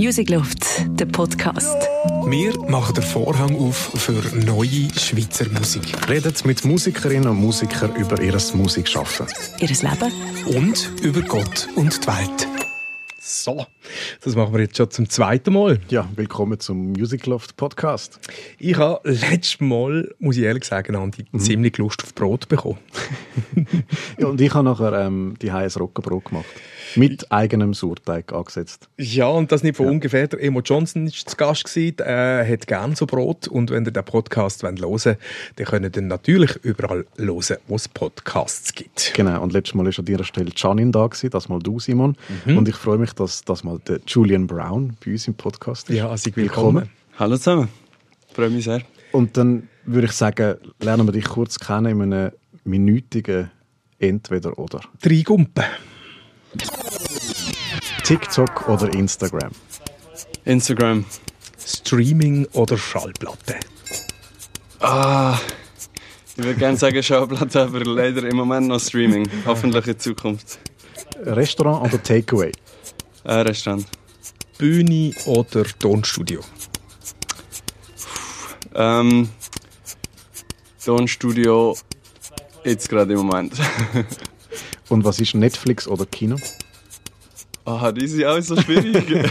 Music Loft, der Podcast. Wir machen den Vorhang auf für neue Schweizer Musik. Redet mit Musikerinnen und Musikern über ihr Musikschaffen. Ihr Leben. Und über Gott und die Welt. So, das machen wir jetzt schon zum zweiten Mal. Ja, willkommen zum Music Loft Podcast. Ich habe letztes Mal, muss ich ehrlich sagen, Andi, mhm. ziemlich Lust auf Brot bekommen. ja, und ich habe nachher ähm, die heißes Rockenbrot gemacht. Mit eigenem Sauerteig angesetzt. Ja, und das nicht von ja. ungefähr. Der Emo Johnson war zu Gast. Gewesen. Er hat gerne so Brot. Und wenn ihr den Podcast hören wollt, dann könnt ihr natürlich überall hören, wo es Podcasts gibt. Genau. Und letztes Mal war an dieser Stelle Janin da, gewesen, das mal du, Simon. Mhm. Und ich freue mich, dass das mal der Julian Brown bei uns im Podcast ist. Ja, also willkommen. willkommen. Hallo zusammen. Freue mich sehr. Und dann würde ich sagen, lernen wir dich kurz kennen in einem minütigen Entweder-Oder. Drei Gumpen. TikTok oder Instagram? Instagram. Streaming oder Schallplatte? Ah, ich würde gerne sagen Schallplatte, aber leider im Moment noch Streaming. Hoffentlich in Zukunft. Restaurant oder Takeaway? Äh, Restaurant. Bühne oder Tonstudio? Ähm, Tonstudio jetzt gerade im Moment. Und was ist Netflix oder Kino? Ah, die sind auch so schwierig.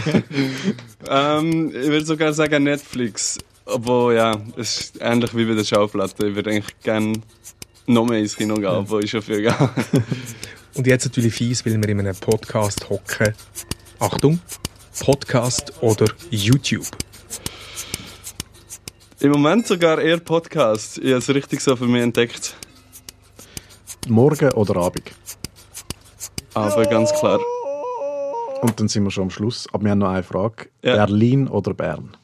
ähm, ich würde sogar sagen Netflix. Obwohl, ja, es ist ähnlich wie bei der Schauplatte. Ich würde eigentlich gerne noch mehr ins Kino gehen, ja. obwohl ich schon viel gehe. Und jetzt natürlich fies, weil wir in einem Podcast hocken. Achtung, Podcast oder YouTube? Im Moment sogar eher Podcast. Ich habe es richtig so für mich entdeckt. Morgen oder Abend? Aber ganz klar. Und dann sind wir schon am Schluss. Aber wir haben noch eine Frage. Ja. Berlin oder Bern?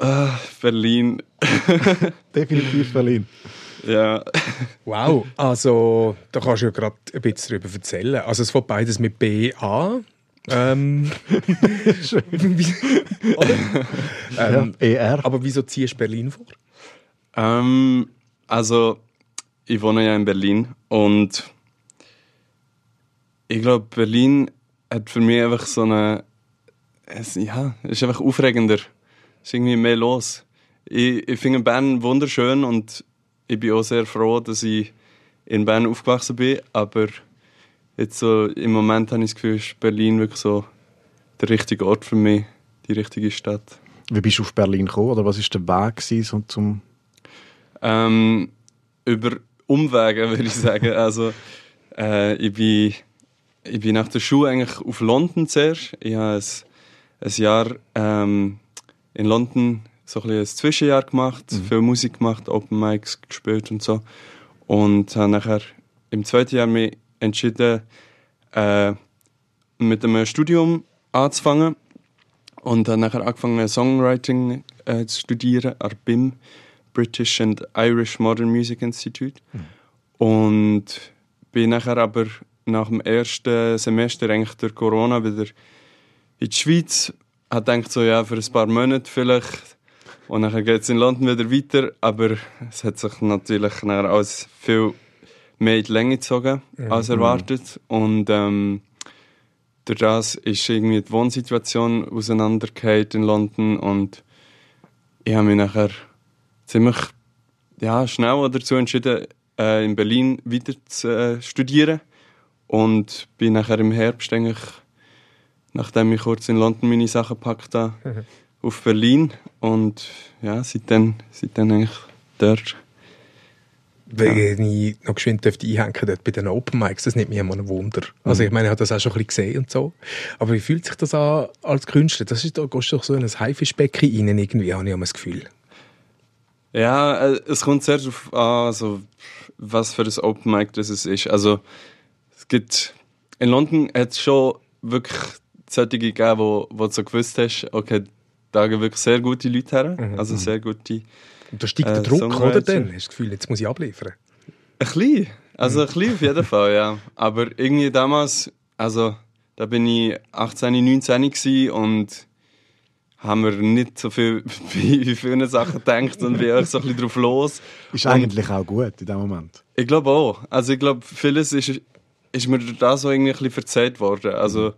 Uh, Berlin. Definitiv Berlin. Ja. Wow, also da kannst du ja gerade ein bisschen darüber erzählen. Also es fängt beides mit B an. Ähm, ähm, ja, ER. Aber wieso ziehst du Berlin vor? Ähm, also, ich wohne ja in Berlin und ich glaube, Berlin hat für mich einfach so eine. Es, ja, es ist einfach aufregender. Es ist irgendwie mehr los. Ich, ich finde Bern wunderschön und ich bin auch sehr froh, dass ich in Bern aufgewachsen bin. Aber jetzt so im Moment habe ich das Gefühl, ist Berlin wirklich so der richtige Ort für mich, die richtige Stadt. Wie bist du auf Berlin gekommen oder was ist der Weg so zum? Ähm, über Umwege würde ich sagen. also äh, ich bin ich bin nach der Schule eigentlich auf London zuerst. Ich habe ein, ein Jahr ähm, in London so ein, ein Zwischenjahr gemacht, mhm. viel Musik gemacht, Open Mics gespielt und so. Und habe nachher im zweiten Jahr mich entschieden, äh, mit einem Studium anzufangen. Und habe nachher angefangen, Songwriting äh, zu studieren an BIM, British and Irish Modern Music Institute. Mhm. Und bin nachher aber nach dem ersten Semester eigentlich durch Corona wieder in die Schweiz. Ich gedacht, so, ja, für ein paar Monate vielleicht. Und dann geht es in London wieder weiter. Aber es hat sich natürlich alles viel mehr in die Länge gezogen mhm. als erwartet. Und ähm, durch das ist irgendwie die Wohnsituation auseinandergefallen in London. Und ich habe mich nachher ziemlich ja, schnell dazu entschieden, äh, in Berlin weiter zu äh, studieren. Und bin nachher im Herbst eigentlich, nachdem ich kurz in London meine Sachen gepackt habe, mhm. auf Berlin. Und ja, seitdem, seitdem eigentlich dort. Wenn ich noch geschwind einhängen dort bei den Open Mics, das nimmt mich immer ein Wunder. Also ich meine, ich habe das auch schon ein bisschen gesehen und so. Aber wie fühlt sich das an als Künstler? Das ist, da gehst du doch so in ein Haifischbecken rein irgendwie, habe ich immer das Gefühl. Ja, äh, es kommt sehr darauf an, also, was für ein Open Mic das ist. Also es gibt, in London hat es schon wirklich solche gegeben, wo, wo du so gewusst hast, okay, da gehen wirklich sehr gute Leute her, mhm. also mhm. sehr gute Und da steigt der äh, Druck, oder dann? Hast du das Gefühl, jetzt muss ich abliefern? Ein bisschen, also ein bisschen auf jeden Fall, ja. Aber irgendwie damals, also da bin ich 18, 19 und haben wir nicht so viel bei vielen Sachen gedacht und bin auch so ein bisschen drauf los. Ist eigentlich auch gut in dem Moment. Ich glaube auch. Also ich glaube, vieles ist ist mir da so irgendwie ein bisschen verzeiht worden. Also,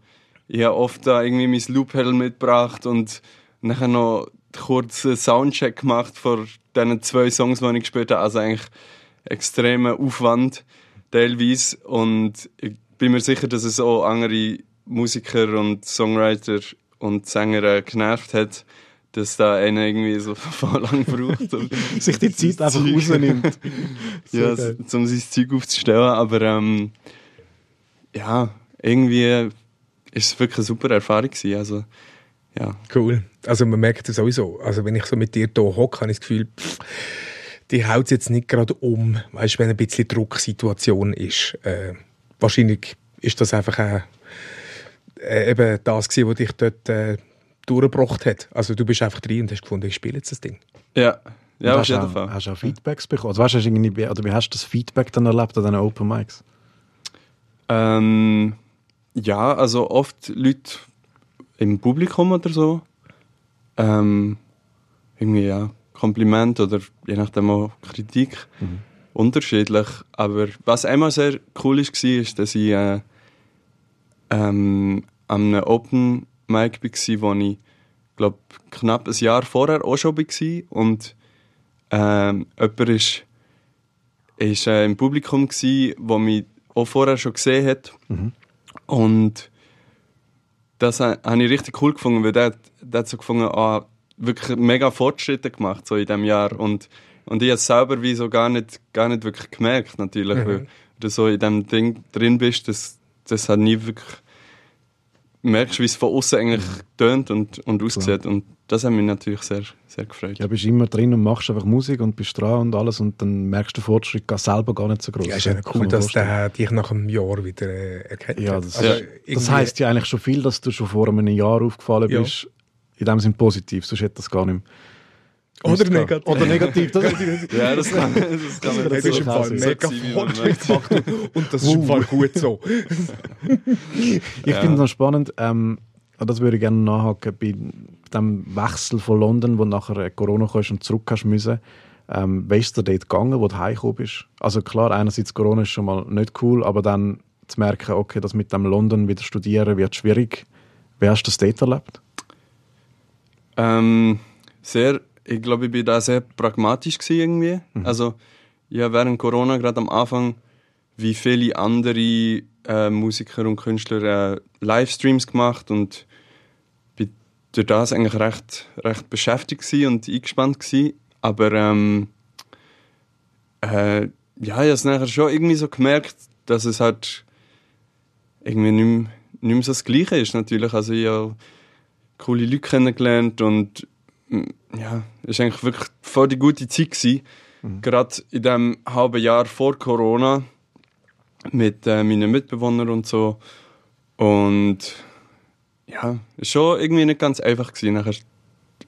ich habe oft da irgendwie mein Loop-Pedal mitgebracht und nachher noch kurz einen Soundcheck gemacht vor diesen zwei Songs, die ich gespielt habe. Also eigentlich extremer Aufwand teilweise und ich bin mir sicher, dass es auch andere Musiker und Songwriter und Sänger äh, genervt hat, dass da einer irgendwie so lang braucht. um Sich die Zeit einfach rausnimmt. ja, um sein Zeug aufzustellen. Aber ähm, ja, irgendwie ist es wirklich eine super Erfahrung gewesen. Also, ja. Cool. Also man merkt das sowieso. Also wenn ich so mit dir hier hocke, habe ich das Gefühl, pff, die haut es jetzt nicht gerade um, weißt du, wenn ein bisschen Drucksituation ist. Äh, wahrscheinlich ist das einfach äh, äh, eben das gewesen, was dich dort äh, durchgebracht hat. Also du bist einfach drin und hast gefunden, ich spiele jetzt das Ding. Ja, ja auf hast jeden auch, Fall. Hast du auch Feedbacks bekommen? Also, weißt, du, hast du irgendwie, oder wie hast du das Feedback dann erlebt an diesen Open Mics? Ähm, ja, also oft Leute im Publikum oder so. Ähm, irgendwie ja, Kompliment oder je nachdem auch Kritik. Unterschiedlich. Aber was einmal sehr cool ist, war, ist, dass ich äh, ähm, an einem Open Mic war, wo ich glaube knapp ein Jahr vorher auch schon war. Und ähm, jemand ist, ist äh, im Publikum, gsi, wo mich auch vorher schon gesehen hat. Und das ha- habe ich richtig cool gefunden, weil der, hat- der hat so gefunden, ah, wirklich mega Fortschritte gemacht so in diesem Jahr. Und, und ich habe es selber wie so gar nicht, gar nicht wirklich gemerkt, natürlich, weil du so in diesem Ding drin bist, das, das hat nie wirklich merkst, wie es von außen eigentlich tönt und, und aussieht. Und das hat mich natürlich sehr, sehr gefreut. Ja, bist immer drin und machst einfach Musik und bist dran und alles und dann merkst du den Fortschritt gar selber gar nicht so groß. Ja, ist ja cool, dass der dich nach einem Jahr wieder äh, erkennt. Ja, das, Also Ja. das heisst ja eigentlich schon viel, dass du schon vor einem Jahr aufgefallen Ja. bist. In dem Sinn positiv, sonst hätte das gar nicht mehr. Oder negativ. Oder negativ. Das, Ja, das kann, das kann man Es ist im Fall mega So sein, wie man Fortschritt gemacht und das ist im Fall gut so. Ich finde es noch spannend, ähm, das würde ich gerne nachhaken, bei dem Wechsel von London, wo nachher äh, Corona kam und zurück hast müssen. Ähm, wie ist dir dort gegangen, wo du heimgekommen bist? Also klar, einerseits Corona ist schon mal nicht cool, aber dann zu merken, okay, das mit dem London wieder studieren wird schwierig. Wie hast du das dort erlebt? Ähm, sehr, ich glaube, ich bin da sehr pragmatisch gewesen irgendwie. Also, ja, während Corona gerade am Anfang, wie viele andere äh, Musiker und Künstler äh, Livestreams gemacht und bin durch das eigentlich recht, recht beschäftigt und eingespannt gewesen. Aber ähm, äh, ja, ich habe es nachher schon irgendwie so gemerkt, dass es halt irgendwie nicht mehr, nicht mehr so das Gleiche ist natürlich. Also ich habe coole Leute kennengelernt und ja, es war eigentlich wirklich voll die gute Zeit. Gewesen. Gerade in dem halben Jahr vor Corona mit äh, meinen Mitbewohnern und so. Und ja, es war schon irgendwie nicht ganz einfach, gewesen, nachher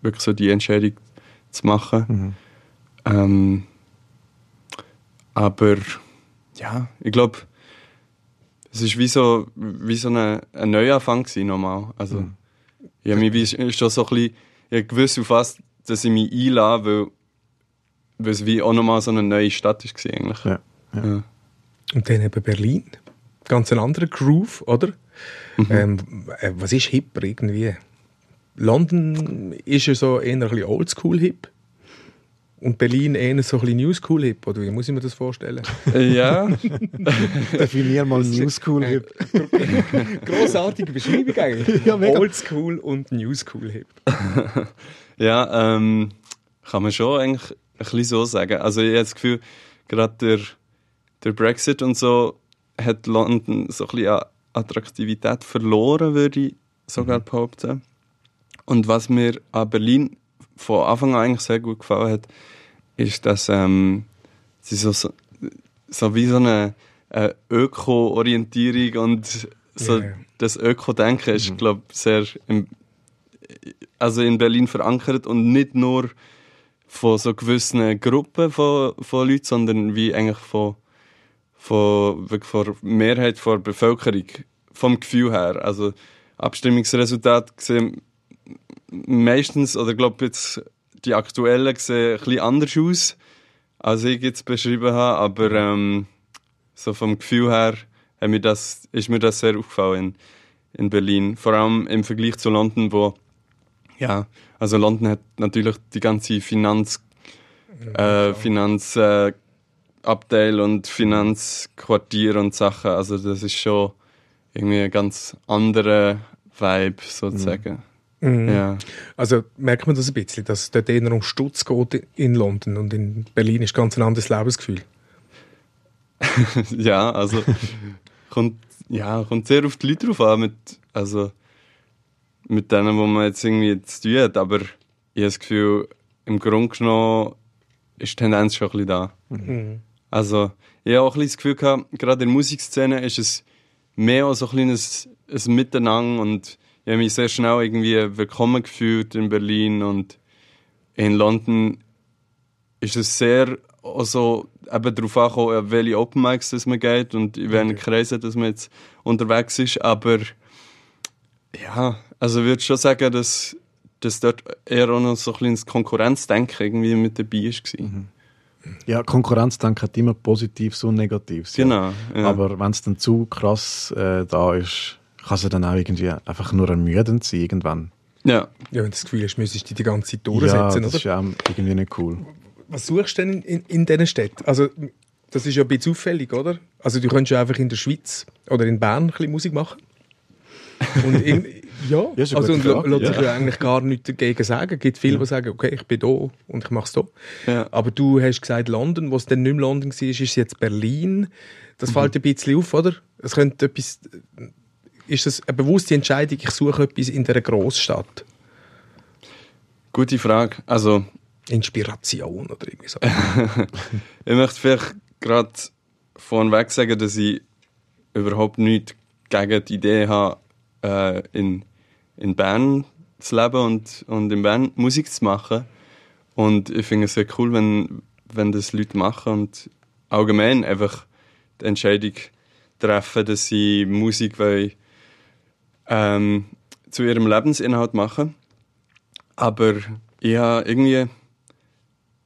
wirklich so die Entscheidung zu machen. Ähm, aber ja, ich glaube, es ist wie so, wie so eine, ein Neuanfang gewesen, nochmal. Also, ich habe mich wie schon so ein bisschen, ich gewusst, auf was dass ich mich einlasse, weil, weil es wie auch nochmal so eine neue Stadt war eigentlich. Ja. ja. Ja. Und dann eben Berlin. Ganz ein anderer Groove, oder? Ähm, äh, was ist hipper irgendwie? London ist ja so eher ein bisschen oldschool-hip. Und Berlin eher so ein bisschen Newschool-hip, oder wie muss ich mir das vorstellen? Äh, ja, Definier mal New School Hip. Grossartige Beschreibung eigentlich. Ja, mega. Oldschool und Newschool-hip. ja ähm, kann man schon eigentlich ein bisschen so sagen. Also ich habe das Gefühl, gerade der, der Brexit und so hat London so ein bisschen Attraktivität verloren, würde ich sogar behaupten. Und was mir an Berlin von Anfang an eigentlich sehr gut gefallen hat, ist, dass ähm, sie so, so, so wie so eine äh, Öko-Orientierung und so ja. das Öko-Denken ist, glaube ich, sehr im, also in Berlin verankert und nicht nur von so gewissen Gruppen von, von Leuten, sondern wie eigentlich von, von, wirklich von der Mehrheit der Bevölkerung, vom Gefühl her. Also Abstimmungsresultate sehen meistens, oder glaube jetzt die aktuellen sehen ein bisschen anders aus, als ich jetzt beschrieben habe, aber ähm, so vom Gefühl her mir das, ist mir das sehr aufgefallen. in Berlin. Vor allem im Vergleich zu London, wo, ja, also London hat natürlich die ganze Finanz, äh, Finanz, äh, Abteil und Finanzquartier und Sachen. Also das ist schon irgendwie ein ganz anderer Vibe sozusagen. Mhm. Ja. Also merkt man das ein bisschen, dass es dort eher um Stutz geht in London und in Berlin ist ganz ein anderes Lebensgefühl. ja, also kommt, ja, kommt sehr auf die Leute drauf an, mit, also mit denen, wo man jetzt irgendwie zu tun hat, aber ich habe das Gefühl, im Grunde genommen ist die Tendenz schon ein bisschen da. Mhm. Also ich habe auch ein bisschen das Gefühl gehabt, gerade in der Musikszene ist es mehr als so ein kleines ein Miteinander und ich habe mich sehr schnell irgendwie willkommen gefühlt in Berlin und in London ist es sehr also eben darauf angekommen, an welche Open Mics das man geht und in welchen Kreisen dass man jetzt unterwegs ist, aber ja, also ich würde schon sagen, dass, dass dort eher auch noch so ein Konkurrenzdenken irgendwie mit dabei war. Ja, Konkurrenzdenken hat immer Positives und Negatives. ja. Genau. Ja. Aber wenn es dann zu krass äh, da ist, kann es dann auch irgendwie einfach nur ermüdend sein irgendwann. ja. Ja, wenn du das Gefühl hast, müsstest du die ganze Zeit Ja, durchsetzen, das oder? ist ja auch irgendwie nicht cool. Was suchst du denn in, in, in diesen Städten? Also, das ist ja ein bisschen auffällig, oder? Also, du könntest ja einfach in der Schweiz oder in Bern ein bisschen Musik machen. Und in, ja, Ja, also, und lässt sich ja. ja eigentlich gar nichts dagegen sagen. Es gibt viele, die sagen, okay, ich bin da und ich mache es da. Ja. Aber du hast gesagt, London, wo es dann nicht mehr London war, ist jetzt Berlin. Mhm. Das fällt dir ein bisschen auf, oder? Es könnte etwas, ist das eine bewusste Entscheidung, ich suche etwas in dieser Großstadt? Gute Frage. Also Inspiration oder irgendwie so. Ich möchte vielleicht gerade vorneweg sagen, dass ich überhaupt nichts gegen die Idee habe, äh, in, in Bern zu leben und, und in Bern Musik zu machen. Und ich finde es sehr cool, wenn, wenn das Leute machen und allgemein einfach die Entscheidung treffen, dass sie Musik wollen, ähm, zu ihrem Lebensinhalt machen. Aber ja, irgendwie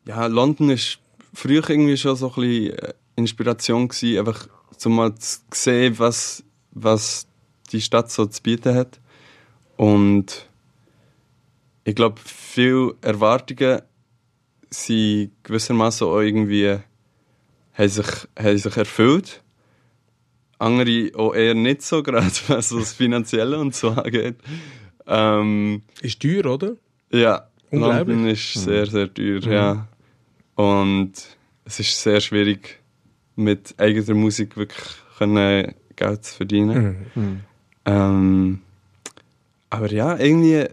ja, London ist früher irgendwie schon so ein äh, Inspiration gewesen, einfach zum mal zu sehen, was, was die Stadt so zu bieten hat. Und ich glaube, viele Erwartungen sind gewissermaßen auch irgendwie haben sich, haben sich erfüllt. Andere auch eher nicht so, gerade was das Finanzielle und so angeht. Ähm, Ist teuer, oder? ja, Unglaublich. London ist sehr, sehr teuer, ja. Und es ist sehr schwierig, mit eigener Musik wirklich Geld zu verdienen. Ähm, aber ja, irgendwie,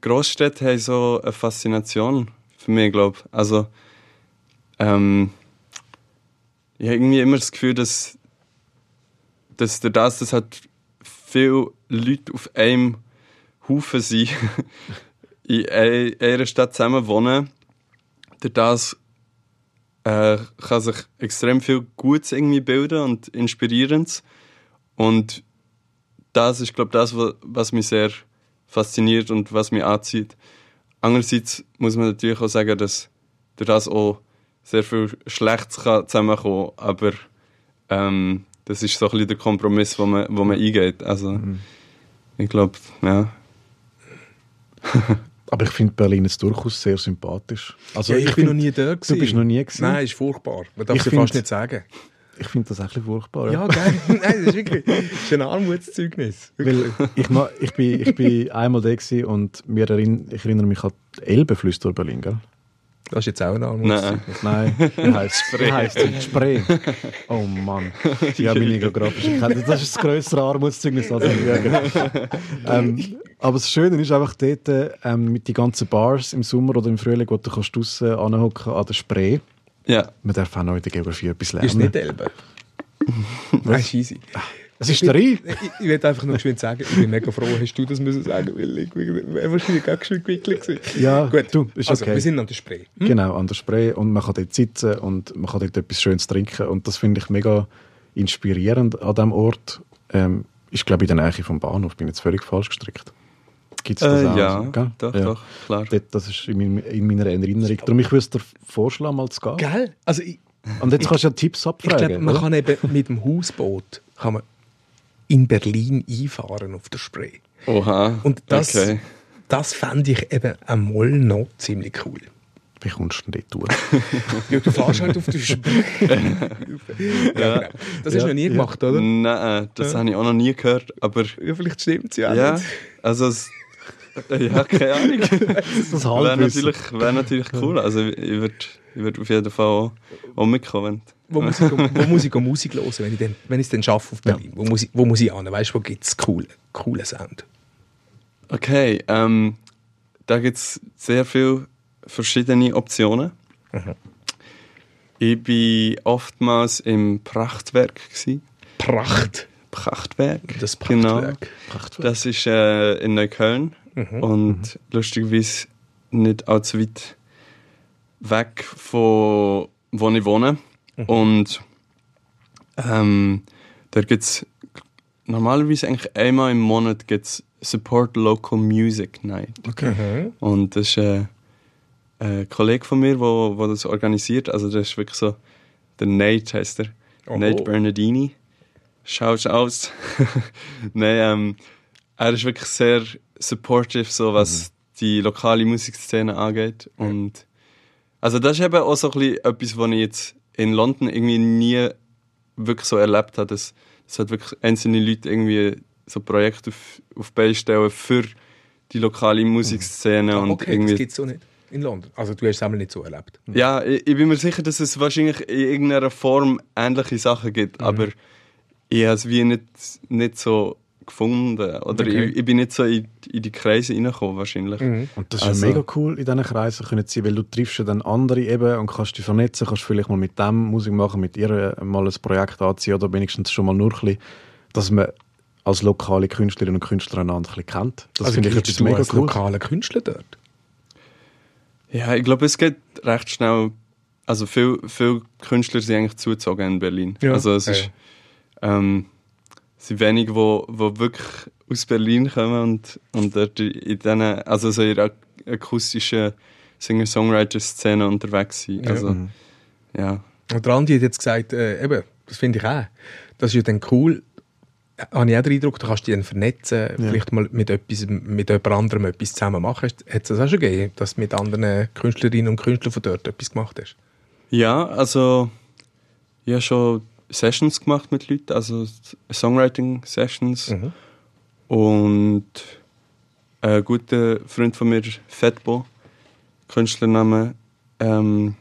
Großstädte haben so eine Faszination für mich, glaube ich. Also, ähm, ich habe irgendwie immer das Gefühl, dass, dass durch das, dass halt viele Leute auf einem Haufen sind, in ei- einer Stadt zusammen wohnen, durch das äh, kann sich extrem viel Gutes irgendwie bilden und Inspirierendes. Und das ist, glaube ich, das, wa- was mich sehr fasziniert und was mich anzieht. Andererseits muss man natürlich auch sagen, dass durch das auch sehr viel Schlechtes kann zusammenkommen aber ähm, das ist so ein bisschen der Kompromiss, wo man, wo man eingeht. Also, ich glaube, ja. Aber ich finde Berlin jetzt durchaus sehr sympathisch. Also ja, ich, bin find- noch nie da gewesen. Du bist noch nie gewesen? Nein, ist furchtbar. Man darf Ich es find- fast nicht sagen. Ich finde das bisschen furchtbar. Ja, geil. Nein, das ist wirklich das ist ein Armutszeugnis. Weil ich, ma- ich, bin, ich bin einmal da gewesen und mir erinn, ich erinnere mich an die Elbeflüsse durch Berlin, gell? Das ist jetzt auch ein Nein. Armutszeugnis. Nein, es? Wie heisst es? Spree. Oh Mann. Ja, meine geografische Kenntnis. Das ist das grössere Armutszeugnis als ich lüge. ähm, Aber das Schöne ist einfach dort ähm, mit den ganzen Bars im Sommer oder im Frühling, wo du kannst draussen anhocken an der Spree. Ja, Man darf auch noch in der Geografie etwas lernen. Ist nicht Elbe. Nein, ist easy. Es ist der Rhein. Ich, ich will einfach nur geschwind sagen, ich bin mega froh, hast du das müssen sagen, weil ich wäre wahrscheinlich auch geschwind gewickelt gewesen. Ja, Gut, du, ist also, okay. wir sind an der Spree. Genau, an der Spree. Und man kann dort sitzen und man kann dort etwas Schönes trinken. Und das finde ich mega inspirierend an diesem Ort. Ähm, ich glaube, in der Nähe vom Bahnhof bin ich jetzt völlig falsch gestrickt. Gibt es das äh, auch? ja gell? doch, Ja. doch, klar. Dort, das ist in, meinem- in meiner Erinnerung. Darum, ich würde dir vorschlagen, mal zu gehen. Gell? Also ich, Und jetzt kannst du ja Tipps ich abfragen. glaube, man oder? kann eben mit dem Hausboot kann man in Berlin einfahren auf der Spree. Oha. Und das, Okay. das fände ich eben einmal noch ziemlich cool. Wie kommst du denn dort durch? Ja, du fährst halt auf der Spree. ja, genau. Das hast Ja, du noch nie ja. gemacht, oder? Nein, das habe ich auch noch nie gehört. Aber Ja, vielleicht stimmt es ja, ja, nicht. also es, ja, keine Ahnung. Das Wäre natürlich, wär natürlich cool. Also ich würde ich würd auf jeden Fall auch, auch mitkommen. Wo muss ich, wo muss ich Musik hören, wenn ich, denn, wenn ich es dann schaffe auf Berlin? Wo, muss ich, wo muss ich hin? Weißt du, wo gibt es coolen coole Sound? Okay, ähm, da gibt es sehr viele verschiedene Optionen. Ich war oftmals im Prachtwerk. Gewesen. Pracht. Prachtwerk. Das Genau. Prachtwerk. Das ist äh, in Neukölln und lustigerweise nicht allzu weit weg von wo ich wohne. Und ähm, da gibt es normalerweise eigentlich einmal im Monat gibt's Support Local Music Night. Okay. Und das ist äh, ein Kollege von mir, der wo, wo das organisiert. Also das ist wirklich so, der Nate heißt er. Oho. Nate Bernardini. Schaut aus. Nein, ähm, er ist wirklich sehr supportive, so was die lokale Musikszene angeht. Und also das ist eben auch so ein bisschen etwas, was ich jetzt in London irgendwie nie wirklich so erlebt habe. Dass, dass halt wirklich einzelne Leute irgendwie so Projekte auf, auf Beine stellen für die lokale Musikszene. Ah, und okay, irgendwie das gibt es so nicht in London. Also du hast es einmal nicht so erlebt. ja, ich, ich bin mir sicher, dass es wahrscheinlich in irgendeiner Form ähnliche Sachen gibt, aber ich habe es wie nicht, nicht so gefunden. Oder Okay. ich, ich bin nicht so in, in die Kreise reingekommen wahrscheinlich. Und das ist Also- ja mega cool in diesen Kreisen können sie, weil du triffst ja dann andere eben und kannst dich vernetzen, kannst vielleicht mal mit dem Musik machen, mit ihr mal ein Projekt anziehen oder wenigstens schon mal nur ein bisschen, dass man als lokale Künstlerinnen und Künstler einander ein bisschen kennt. Das also finde ich du mega als cool. lokaler Künstler dort? Ja, ich glaube, es geht recht schnell. Also viele viel Künstler sind eigentlich zugezogen in Berlin. Ja. Also es Ja, ist, ähm, es sind wenige, wo, wo wirklich aus Berlin kommen und, und dort in diesen, also so in der akustischen Singer-Songwriter-Szene unterwegs sind. Ja. Also, ja. Und der Andi hat jetzt gesagt, äh, eben, das finde ich auch. Das ist ja dann cool. Habe ich auch den Eindruck, du kannst dich dann vernetzen, vielleicht mal mit, etwas, mit jemand anderem etwas zusammen machen. Hat es das auch schon gegeben, dass du mit anderen Künstlerinnen und Künstlern von dort etwas gemacht hast? Ja, also ich habe schon Sessions gemacht mit Leuten, also Songwriting-Sessions. Und ein guter Freund von mir, Fatbo, Künstlername. Ähm,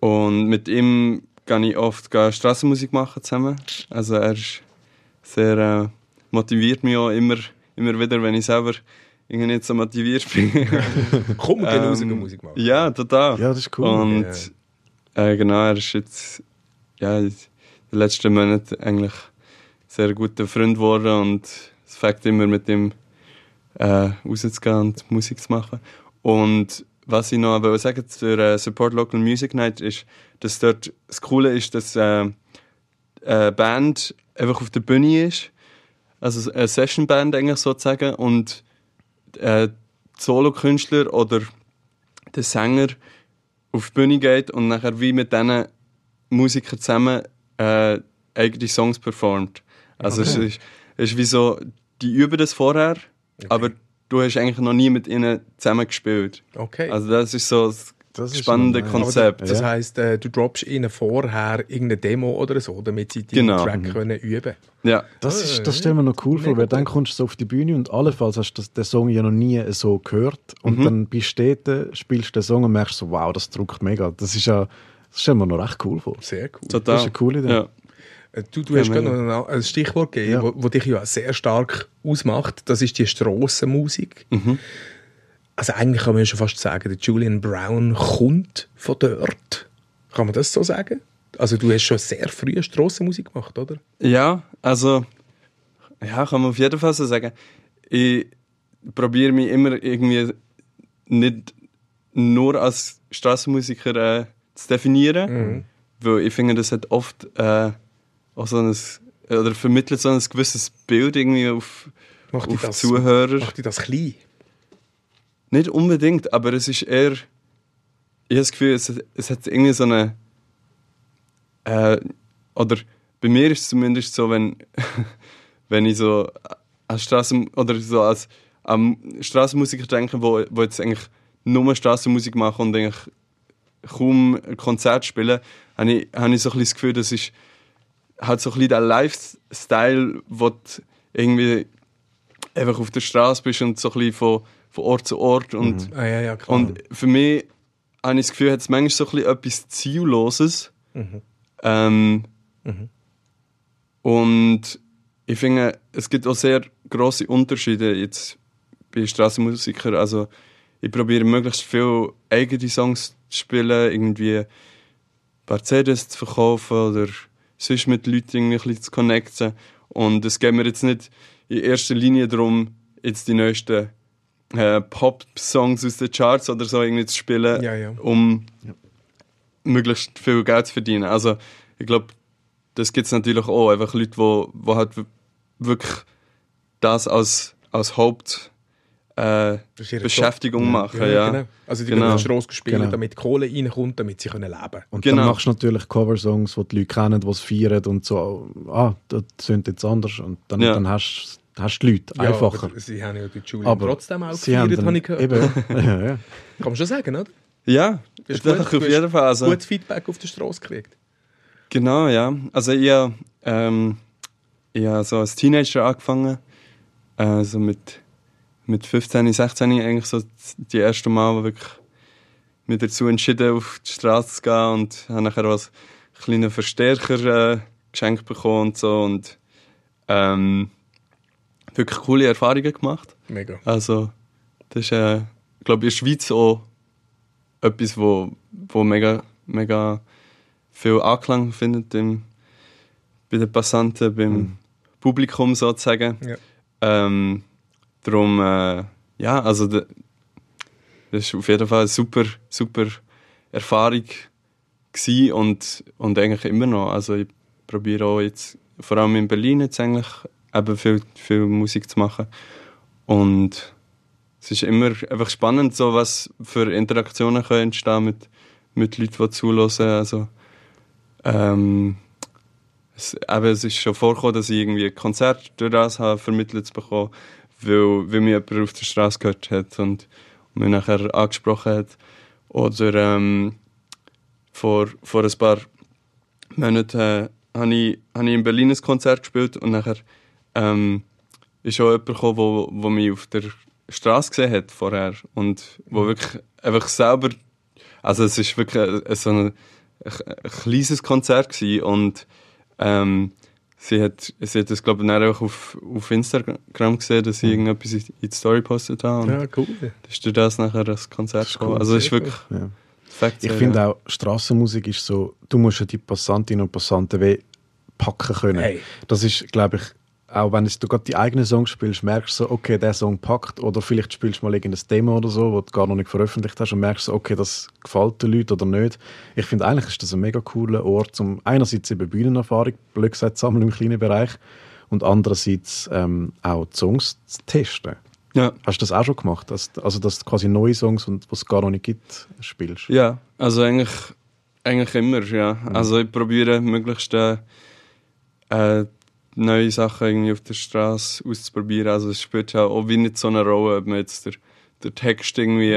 und mit ihm kann ich oft gehe Strassenmusik machen zusammen. Also er ist sehr äh, motiviert mich auch immer, immer wieder, wenn ich selber irgendwie nicht so motiviert bin. Komm, geh raus Ähm, Musik machen. Ja, total. Ja, das ist cool. Und äh, genau, er ist jetzt ja, in den letzten Monaten eigentlich sehr guter Freund geworden und es fängt immer mit ihm äh, rauszugehen und Musik zu machen. Und was ich noch wollte sagen zur äh, Support Local Music Night ist, dass dort das Coole ist, dass äh, eine Band einfach auf der Bühne ist, also eine Session-Band eigentlich sozusagen und äh, Solo-Künstler oder der Sänger auf die Bühne geht und nachher wie mit diesen Musikern zusammen äh, eigene Songs performt. Also es, ist, es ist wie so, die üben das vorher, aber du hast eigentlich noch nie mit ihnen zusammen gespielt. Okay. Also das ist so das, Das ist spannende nice. Konzept. das ja. heisst, äh, du droppst ihnen vorher irgendeine Demo oder so, damit sie die Genau. Track können üben Ja. Das, ist, das stellen wir noch cool vor, weil dann kommst du so auf die Bühne und allenfalls hast du das, den Song ja noch nie so gehört und dann bist du dort, spielst den Song und merkst so, wow, das druckt mega. Das ist ja, das stellen wir noch recht cool vor. Sehr cool. Total. Das ist eine coole Idee. Ja. Äh, Du, du Ja, hast gerade noch ein- Stichwort gegeben, Ja. wo, wo dich ja sehr stark ausmacht. Das ist die Strassenmusik. Also eigentlich kann man ja schon fast sagen, der Julian Brown kommt von dort. Kann man das so sagen? Also du hast schon sehr früh Strassenmusik gemacht, oder? Ja, also, ja, kann man auf jeden Fall so sagen. Ich probiere mich immer irgendwie nicht nur als Straßenmusiker äh, zu definieren, weil ich finde, das hat oft äh, auch so ein, oder vermittelt so ein gewisses Bild irgendwie auf, Macht auf das, Zuhörer. macht dich das klein? Nicht unbedingt, aber es ist eher. Ich habe das Gefühl, es, es hat irgendwie so eine. Äh, oder bei mir ist es zumindest so, wenn, wenn ich so als Straßen oder so als am Straßenmusiker denke, wo, wo jetzt eigentlich nur Straßenmusik machen und eigentlich kaum Konzert spielen, habe ich, habe ich so ein bisschen das Gefühl, das ist halt so ein bisschen der Lifestyle, wo du irgendwie einfach auf der Straße bist und so ein bisschen von, von Ort zu Ort und, Ah, ja, ja, und für mich habe ich das Gefühl, hat es manchmal so ein bisschen etwas Zielloses. Ähm, Und ich finde, es gibt auch sehr große Unterschiede jetzt bei Straßenmusikern. Also ich probiere möglichst viel eigene Songs zu spielen, irgendwie ein paar CDs zu verkaufen oder sonst mit Leuten irgendwie ein bisschen zu connecten. Und es geht mir jetzt nicht in erster Linie darum, jetzt die neuesten äh, Pop-Songs aus den Charts oder so irgendwie zu spielen, Ja, ja. um möglichst viel Geld zu verdienen. Also ich glaube, das gibt es natürlich auch. Einfach Leute, die, halt wirklich das als, als Haupt äh, Das Beschäftigung Job. machen. Ja, Genau. Also die Genau. Straße spielen, Genau. damit Kohle reinkommt, damit sie können leben Und Genau. dann machst du natürlich Coversongs, die die Leute kennen, die es feiern und so, ah, das sind jetzt anders. Und dann, Ja. dann hast hast du die Leute Ja, einfacher. aber sie haben ja die Julie Aber trotzdem auch gefeiert, dann, habe ich gehört. Eben, ja, ja. Kann man schon sagen, oder? ja Ist doch, gut, auf hast jeden Fall. Also, Gutes Feedback auf der Straße gekriegt. Genau, ja. Also ich habe ähm, ich hab so als Teenager angefangen. Also mit, mit 15, 16 eigentlich so die ersten Mal wirklich mich dazu entschieden, auf die Straße zu gehen und habe nachher einen kleinen Verstärker äh, geschenkt bekommen und so und ähm, wirklich coole Erfahrungen gemacht. Mega. Also, das ist, äh, glaube ich, in der Schweiz auch etwas, wo, wo mega, mega viel Anklang findet im, bei den Passanten, beim Publikum sozusagen. Ja. Ähm, darum, äh, ja, also das ist auf jeden Fall eine super, super Erfahrung gewesen und, und eigentlich immer noch. Also ich probiere auch jetzt, vor allem in Berlin jetzt eigentlich, eben viel, viel Musik zu machen. Und es ist immer einfach spannend, so was für Interaktionen können entstehen mit, mit Leuten, die zuhören. Also, ähm, es, es ist schon vorgekommen, dass ich irgendwie ein Konzert durch das habe vermittelt zu bekommen, weil, weil mich jemand auf der Straße gehört hat und, mich nachher angesprochen hat. Oder ähm, vor, vor ein paar Monaten äh, habe ich, habe ich in Berlin ein Konzert gespielt und nachher ähm, ist auch jemand gekommen, wo, wo mich auf der Straße gesehen hat vorher und wo wirklich einfach selber, also es ist wirklich ein, so ein, ein, ein kleines Konzert gewesen und ähm, sie hat, sie hat das glaube ich auch auf, auf Instagram gesehen, dass ich irgendetwas in die Story postet habe Ja, cool. dann ist durch das nachher das Konzert ist gekommen. cool, Also es ist wirklich Ja. Facts, Ich ja. finde auch, Strassenmusik ist so, du musst ja die Passantinnen und Passanten weh packen können. Hey. Das ist, glaube ich, auch wenn du gerade die eigenen Songs spielst, merkst du so, okay, der Song packt. Oder vielleicht spielst du mal irgendein Demo oder so, das du gar noch nicht veröffentlicht hast und merkst so, okay, das gefällt den Leuten oder nicht. Ich finde, eigentlich ist das ein mega cooler Ort, um einerseits eben Bühnenerfahrung, blöd gesagt, zu sammeln im kleinen Bereich und andererseits ähm, auch die Songs zu testen. ja. Hast du das auch schon gemacht? Also, dass du quasi neue Songs, und was es gar noch nicht gibt, spielst? Ja, also eigentlich, eigentlich immer, ja. Also ich probiere möglichst äh, äh, neue Sachen irgendwie auf der Straße auszuprobieren. Also es spielt ja auch wie nicht so eine Rolle, ob man jetzt der, der Text irgendwie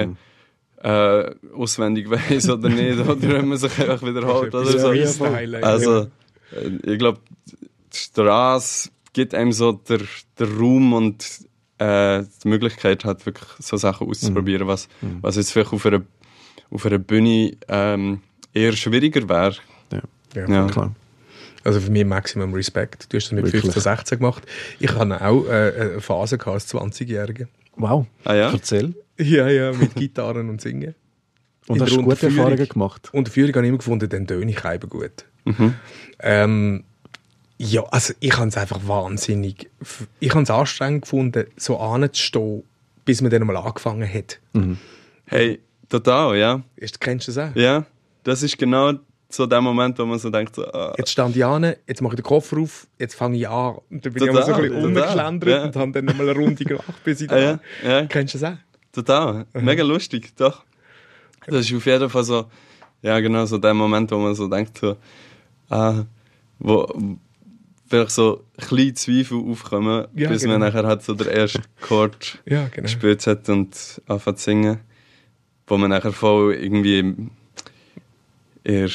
äh, auswendig weiß oder nicht, oder ob man sich einfach wiederholt oder so. Also äh, ich glaube, die Straße gibt einem so der, der Raum und äh, die Möglichkeit hat, wirklich so Sachen auszuprobieren, was, was jetzt vielleicht auf einer, auf einer Bühne ähm, eher schwieriger wäre. Ja, Ja. Ja. klar. Also für mich Maximum Respekt. Du hast das mit Wirklich. 15, 16 gemacht. Ich hatte auch äh, eine Phase gehabt als 20-Jähriger. Wow. Ah ja? Erzähl. Ja, ja, mit Gitarren und Singen. Und In hast du gute Unterführung- Erfahrungen gemacht? Und die Führung habe ich immer gefunden, dann töne ich eben gut. Ähm, ja, also ich habe es einfach wahnsinnig, ich habe es anstrengend gefunden, so anzustehen, bis man dann mal angefangen hat. Hey, total, ja. Ist, kennst du das auch? Ja, das ist genau so der Moment, wo man so denkt, so, ah, Jetzt stand ich an, jetzt mache ich den Koffer auf, jetzt fange ich an. Und dann bin ich Total, immer so ein bisschen umgeschlendert ja. und habe dann nochmal eine Runde gemacht, bis ich da ah, ja, ja. Kennst du das auch? Total, mega lustig, doch. Das ist auf jeden Fall so, ja genau, so der Moment, wo man so denkt, so, ah, wo, vielleicht so kleine Zweifel aufkommen, Ja, bis genau. man nachher halt so den ersten Chord Ja, genau. gespielt hat und anfängt zu singen, wo man nachher voll irgendwie eher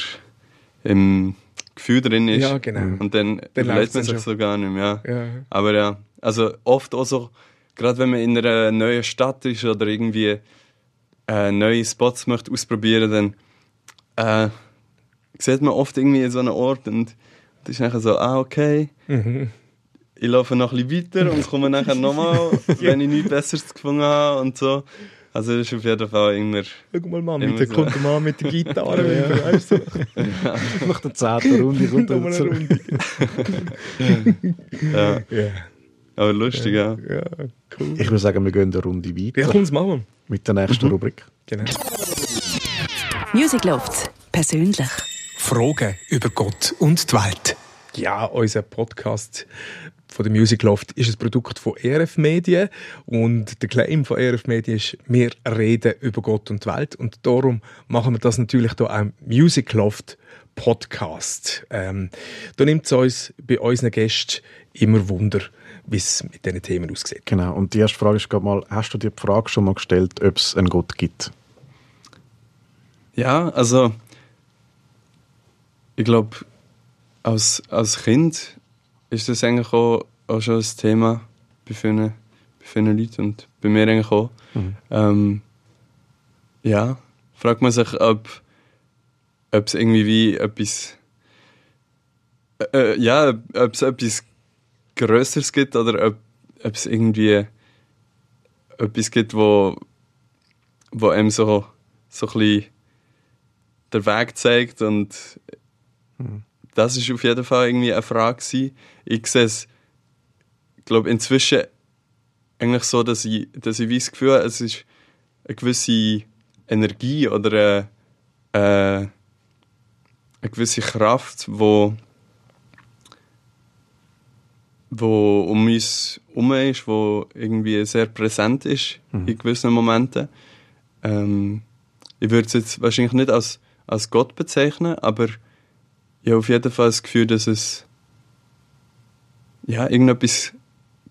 im Gefühl drin ist. Ja, genau. Und dann, Dann man sich so gar nicht mehr. Ja. Ja. Aber ja, also oft auch so, gerade wenn man in einer neuen Stadt ist oder irgendwie äh, neue Spots möchte ausprobieren, dann äh, sieht man oft irgendwie so einen Ort und das ist nachher so, ah, okay, Mhm. ich laufe noch ein bisschen weiter und komme nachher nochmal, wenn ich nichts Besseres gefunden habe und so. Also das ist auf jeden Fall immer... Schau mal, Mann, Immer mit der so. kommt der Mann mit der Gitarre wieder, weißt du? Nach der zehnten Runde kommt er. Runde. Ja, Ja, aber lustig, ja. ja, cool. Ich würde sagen, wir gehen eine Runde weiter Ja, komm's machen. mit der nächsten Rubrik. Genau. Music Loft. Persönlich. Fragen über Gott und die Welt. Ja, unser Podcast von der Music Loft ist ein Produkt von RF Medien und der Claim von RF Medien ist, wir reden über Gott und die Welt und darum machen wir das natürlich hier auch Music Loft Podcast. Ähm, da nimmt es uns bei unseren Gästen immer Wunder, wie es mit diesen Themen aussieht. Genau. Und die erste Frage ist gerade mal, hast du dir die Frage schon mal gestellt, ob es einen Gott gibt? Ja, also ich glaube, als, als Kind ist das eigentlich auch, auch schon ein Thema bei vielen, bei vielen Leuten und bei mir eigentlich auch. Ähm, ja, fragt man sich, ob ob es irgendwie wie etwas äh, äh, ja, ob es etwas Größeres gibt oder ob es irgendwie etwas gibt, wo wo einem so so ein bisschen der Weg zeigt und das ist auf jeden Fall irgendwie eine Frage gewesen. Ich sehe es, glaube inzwischen eigentlich so, dass ich, dass ich das Gefühl habe, es ist eine gewisse Energie oder eine, äh, eine gewisse Kraft, wo wo um uns herum ist, wo irgendwie sehr präsent ist in gewissen Momenten. Ähm, ich würde es jetzt wahrscheinlich nicht als, als Gott bezeichnen, aber ich habe auf jeden Fall das Gefühl, dass es ja, irgendetwas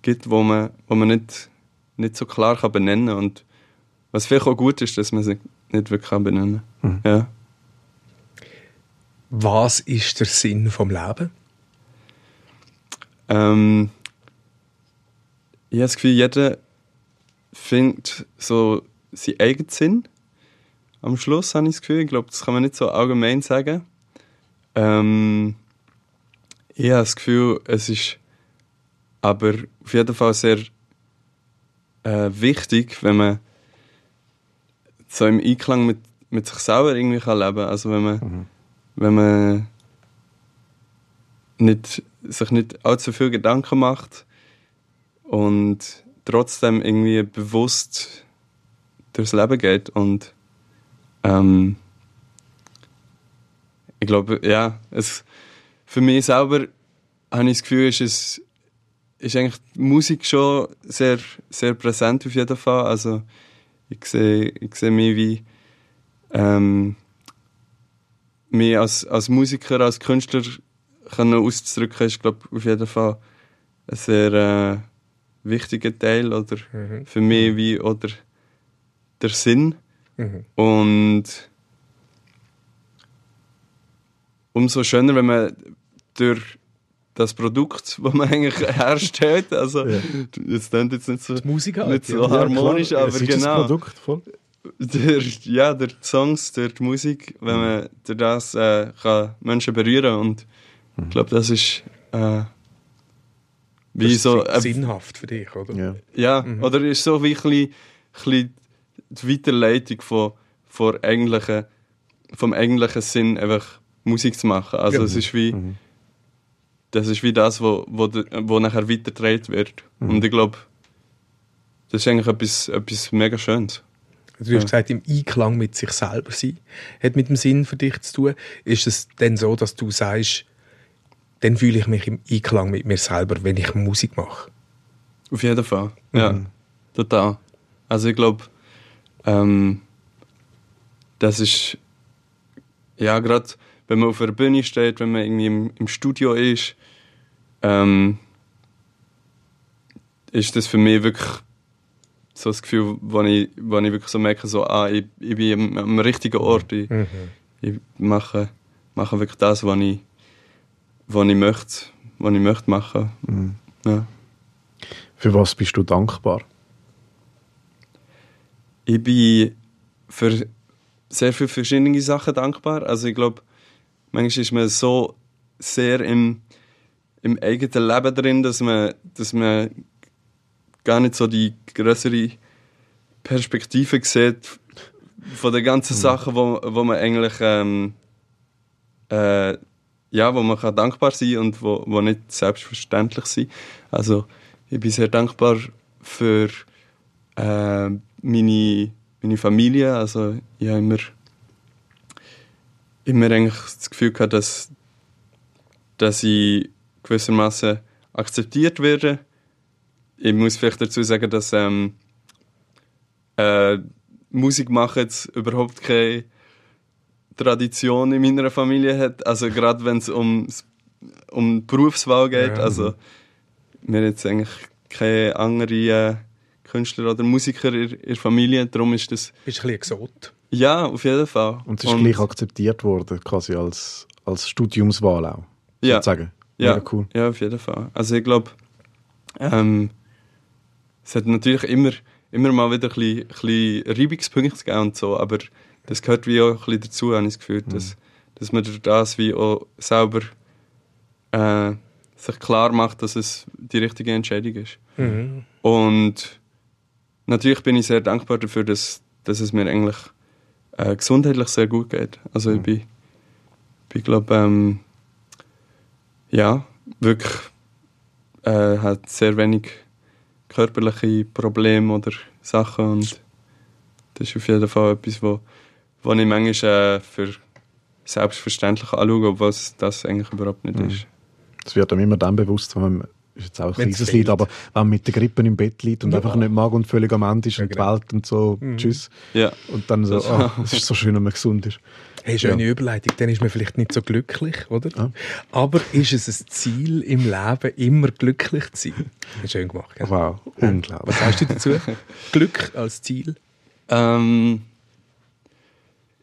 gibt, wo man, wo man nicht, nicht so klar kann benennen kann. Und was vielleicht auch gut ist, dass man es nicht wirklich kann benennen kann. Ja. Was ist der Sinn vom Leben? Ähm, ich habe das Gefühl, jeder findet so seinen eigenen Sinn. Am Schluss habe ich das Gefühl, ich glaube, das kann man nicht so allgemein sagen. Ähm, ich habe das Gefühl, es ist aber auf jeden Fall sehr äh, wichtig, wenn man so im Einklang mit, mit sich selber irgendwie kann leben kann. Also wenn man, wenn man nicht, sich nicht allzu viel Gedanken macht und trotzdem irgendwie bewusst durchs Leben geht und ähm, ich glaube, ja, es, für mich selber habe ich das Gefühl, ist es ist eigentlich die Musik schon sehr, sehr präsent auf jeden Fall. Also ich sehe, ich sehe mich wie ähm, mich als, als Musiker, als Künstler können auszudrücken, ist glaube auf jeden Fall ein sehr äh, wichtiger Teil oder für mich wie oder der Sinn Mhm. und umso schöner, wenn man durch das Produkt, das man eigentlich herstellt, also jetzt klingt jetzt nicht so, Die Musik halt, nicht ja. so Ja, harmonisch, klar, aber es ist ein genau Produkt, voll. durch, ja, durch die Songs, durch die Musik, wenn man durch das äh, kann Menschen berühren und ich glaube, das ist äh, wie Das ist so äh, sinnhaft für dich, oder? Ja. ja, oder ist so wie ein bisschen, bisschen die Weiterleitung von, von eigentlichen, vom eigentlichen Sinn einfach Musik zu machen. Also Ja. es ist wie das ist wie das, wo, wo, wo nachher weitergetragen wird. Und ich glaube, das ist eigentlich etwas, etwas mega Schönes. Du hast gesagt, im Einklang mit sich selber sein, hat mit dem Sinn für dich zu tun. Ist es denn so, dass du sagst, dann fühle ich mich im Einklang mit mir selber, wenn ich Musik mache? Auf jeden Fall. Ja, total. Also ich glaube, ähm, das ist ja gerade, wenn man auf einer Bühne steht, wenn man irgendwie im, im Studio ist, ähm, ist das für mich wirklich so das Gefühl, wo ich, wo ich wirklich so merke, so, ah, ich, ich bin am, richtigen Ort. Ich, Mhm. ich mache, mache wirklich das, was ich, was ich möchte, was ich möchte machen. Mhm. Ja. Für was bist du dankbar? Ich bin für sehr viele verschiedene Sachen dankbar. Also ich glaube, manchmal ist man so sehr im, im eigenen Leben drin, dass man, dass man gar nicht so die größere Perspektive sieht von den ganzen Sachen, wo, wo man eigentlich ähm, äh, ja, wo man kann dankbar sein und wo, wo nicht selbstverständlich sind. Also ich bin sehr dankbar für äh, meine, meine Familie. Also ich habe immer, immer eigentlich das Gefühl gehabt, dass, dass ich gewissermaßen akzeptiert werde. Ich muss vielleicht dazu sagen, dass ähm, äh, Musik machen jetzt überhaupt keine Tradition in meiner Familie hat. Also gerade wenn es um, um die Berufswahl geht. Ja. Also wir haben jetzt eigentlich keine anderen äh, Künstler oder Musiker in, in der Familie. Darum ist das Bist ein bisschen exot. Ja auf jeden Fall. Und es ist gleich akzeptiert worden, quasi als, als Studiumswahl auch. Ja. Sozusagen. Ja, Mega cool. ja, auf jeden Fall. Also ich glaube, ähm, es hat natürlich immer, immer mal wieder ein bisschen, ein bisschen Reibungspunkte gegeben und so, aber das gehört wie auch ein bisschen dazu, habe ich das Gefühl, dass, dass man durch das wie auch selber äh, sich klar macht, dass es die richtige Entscheidung ist. Mhm. Und natürlich bin ich sehr dankbar dafür, dass, dass es mir eigentlich äh, gesundheitlich sehr gut geht. Also ich bin, bin glaube ähm, ja, wirklich äh, hat sehr wenig körperliche Probleme oder Sachen und das ist auf jeden Fall etwas, wo, wo ich manchmal äh, für selbstverständlich anschaue, obwohl es das eigentlich überhaupt nicht ist. Es wird einem immer dann bewusst, wenn man, ist jetzt auch ein kleines. Lied, aber wenn man mit der Grippe im Bett liegt und Ja. einfach nicht mag und völlig am Ende ist Ja, und die genau. Welt und so, tschüss. Ja, Und dann so, oh, es ist so schön, wenn man gesund ist. Hey, schöne Überleitung, dann ist man vielleicht nicht so glücklich, oder? Ja. Aber ist es ein Ziel im Leben, immer glücklich zu sein? Schön gemacht, gell? Wow, unglaublich. Was sagst du dazu? Glück als Ziel? Ähm,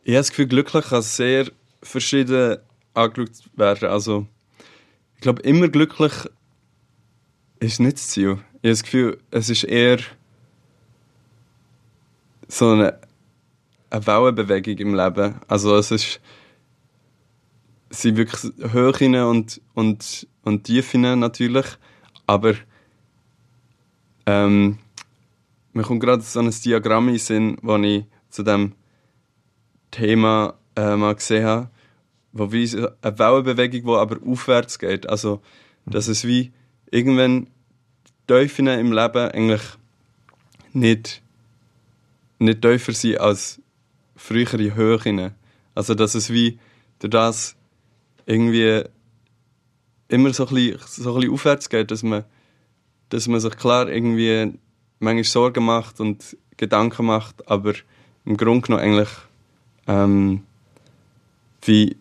ich habe das Gefühl, glücklich kann sehr verschieden angeschaut werden. Also, ich glaube, immer glücklich ist nicht das Ziel. Ich habe das Gefühl, es ist eher so eine, eine Wellenbewegung im Leben. Also, es ist es sind wirklich Höhen und, und, und Tiefen natürlich, aber ähm, mir kommt gerade so ein Diagramm in den Sinn, das ich zu dem Thema äh, mal gesehen habe, wo wie eine Wellenbewegung, die aber aufwärts geht. Also, dass es wie irgendwann Tiefen im Leben eigentlich nicht, nicht tiefer sind als frühere Höhen. Also, dass es wie durch das irgendwie immer so ein bisschen, so ein bisschen aufwärts geht, dass man, dass man sich klar irgendwie manchmal Sorgen macht und Gedanken macht, aber im Grunde genommen eigentlich ähm, wie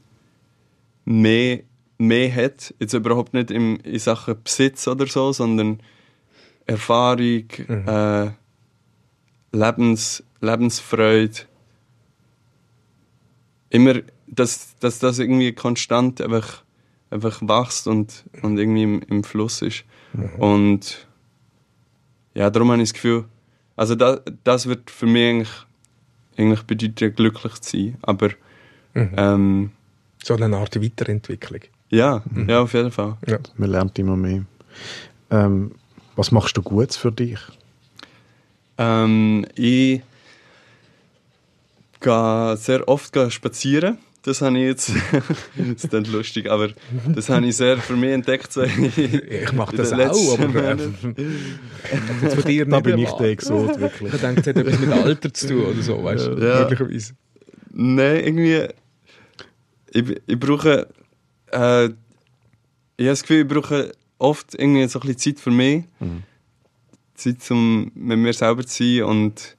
mehr, mehr hat. Jetzt überhaupt nicht im, in Sachen Besitz oder so, sondern Erfahrung, äh, Lebens, Lebensfreude. Immer, dass, dass das irgendwie konstant einfach, einfach wächst und, und irgendwie im, im Fluss ist. Und ja, darum habe ich das Gefühl, also das, das wird für mich eigentlich, eigentlich bedeuten, glücklich zu sein. Aber ähm, So eine Art Weiterentwicklung. Ja, ja, auf jeden Fall. Ja. Man lernt immer mehr. Ähm, was machst du Gutes für dich? Ähm, ich gehe sehr oft spazieren. Das habe ich jetzt, das ist nicht lustig, aber das habe ich sehr für mich entdeckt. So Ich mache das auch, aber jetzt von dir Da nicht bin ich der Exot, wirklich. Ich denke, es hat etwas mit Alter zu tun oder so, weißt du? Ja. Möglicherweise. Nein, irgendwie. Ich, ich brauche. Äh, ich habe das Gefühl, ich brauche oft irgendwie so ein bisschen Zeit für mich. Zeit, um mit mir selber zu sein und.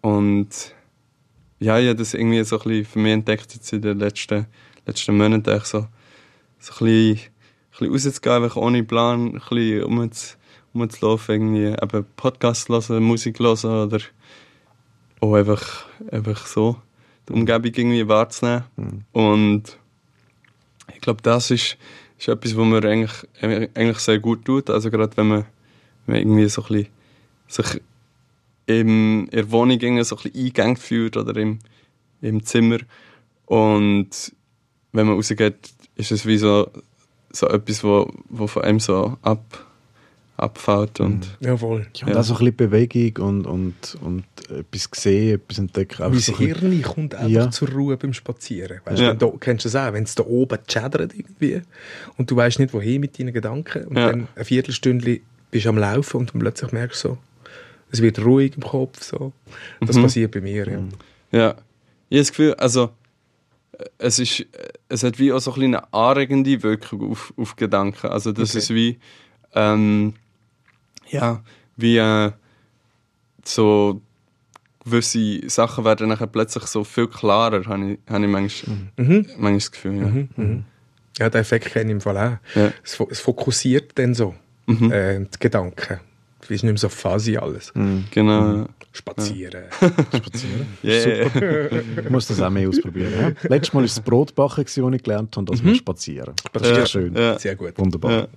Und. Ja, ich habe das irgendwie so ein bisschen für mich entdeckt jetzt in den letzten, letzten Monaten. So, so ein bisschen, ein bisschen rauszugehen, einfach ohne Plan, ein bisschen rumzu, rumzulaufen, irgendwie eben Podcast hören, Musik hören oder auch einfach, einfach so die Umgebung irgendwie wahrzunehmen. Und ich glaube, das ist, ist etwas, was mir eigentlich, eigentlich sehr gut tut. Also gerade wenn man, wenn man irgendwie so ein sich im, in der Wohnung so ein bisschen eingegangen fühlt oder im, im Zimmer. Und wenn man rausgeht, ist es wie so, so etwas, wo, wo von einem so ab, abfällt. Und, Jawohl. Ja, und auch so ein bisschen Bewegung und, und, und etwas sehen, etwas entdecken. Mein so ein bisschen- Hirn kommt einfach Ja. zur Ruhe beim Spazieren. Weißt, Ja. wenn da, kennst du das auch? Wenn es da oben chattert irgendwie und du weißt nicht, wohin mit deinen Gedanken und Ja. dann eine Viertelstunde bist du am Laufen und dann plötzlich merkst du so, es wird ruhig im Kopf. So. Das Mhm. passiert bei mir. Ja. Ja. Ich habe das Gefühl, also, es, ist, es hat wie auch so ein eine anregende Wirkung auf, auf Gedanken. Also, das Okay. ist wie, ähm, ja, wie äh, so gewisse Sachen werden nachher plötzlich so viel klarer, habe ich, habe ich manchmal, Mhm. manchmal das Gefühl. Ja. Mhm. Ja, den Effekt kenne ich im Fall auch. Ja. Es, fo- es fokussiert dann so Mhm. äh, die Gedanken. Du bist nicht mehr so fuzzy alles. Genau. Spazieren. Spazieren. Yeah. Ich muss das auch mehr ausprobieren. Ja? Letztes Mal war es das gewesen, das ich gelernt habe, dass wir spazieren. Sehr Ja. schön. Ja. Sehr gut. Wunderbar.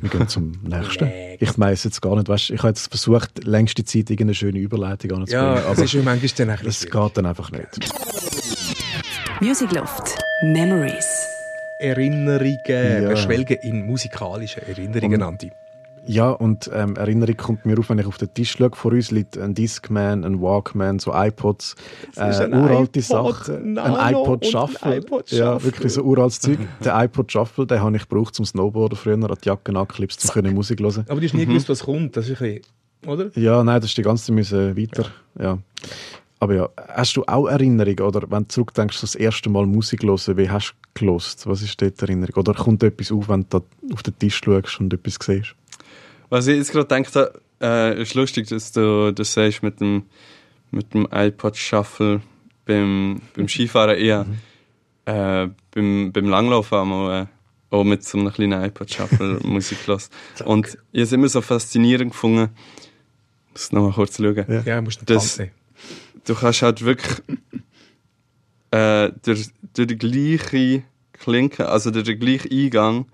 Wir gehen zum nächsten. Ich weiß jetzt gar nicht, weißt, ich habe jetzt versucht, längste Zeit irgendeine schöne Überleitung anzubringen, Ja, es aber ist schon manchmal dann ein geht dann einfach nicht. Music Loft Memories. Erinnerungen. Ja. Wir schwelgen in musikalische Erinnerungen, Andi. Ja, und ähm, Erinnerung kommt mir auf, wenn ich auf den Tisch schaue. Vor uns liegt ein Discman, ein Walkman, so iPods, äh, ein uralte iPod Sachen. Nano ein iPod und ein Shuffle. iPod Ja, Shuffle. wirklich so uraltes Zeug. Der iPod Shuffle, den habe ich gebraucht zum Snowboarden früher, an die Jacke angeklipst, um können Musik zu hören. Aber du hast nie gewusst, was kommt. Das ist ein bisschen, oder? Ja, nein, das ist die ganze Zeit müssen weiter. Ja. Aber ja, hast du auch Erinnerungen, oder wenn du zurückdenkst, das erste Mal Musik hören, wie hast du gelost? Was ist dort die Erinnerung? Oder kommt etwas auf, wenn du auf den Tisch schaust und etwas siehst? Was ich jetzt gerade gedacht habe, äh, ist lustig, dass du das sagst mit dem, mit dem iPod Shuffle beim, beim Skifahren. Ich habe, äh, beim, beim Langlaufen einmal äh, auch mit so einem kleinen iPod Shuffle Musik gehört. Und ich habe es immer so faszinierend gefunden. Ich muss noch mal kurz schauen. Ja. Ja, musst du das Du kannst halt wirklich äh, durch, durch die gleiche Klinke, also durch den gleichen Eingang,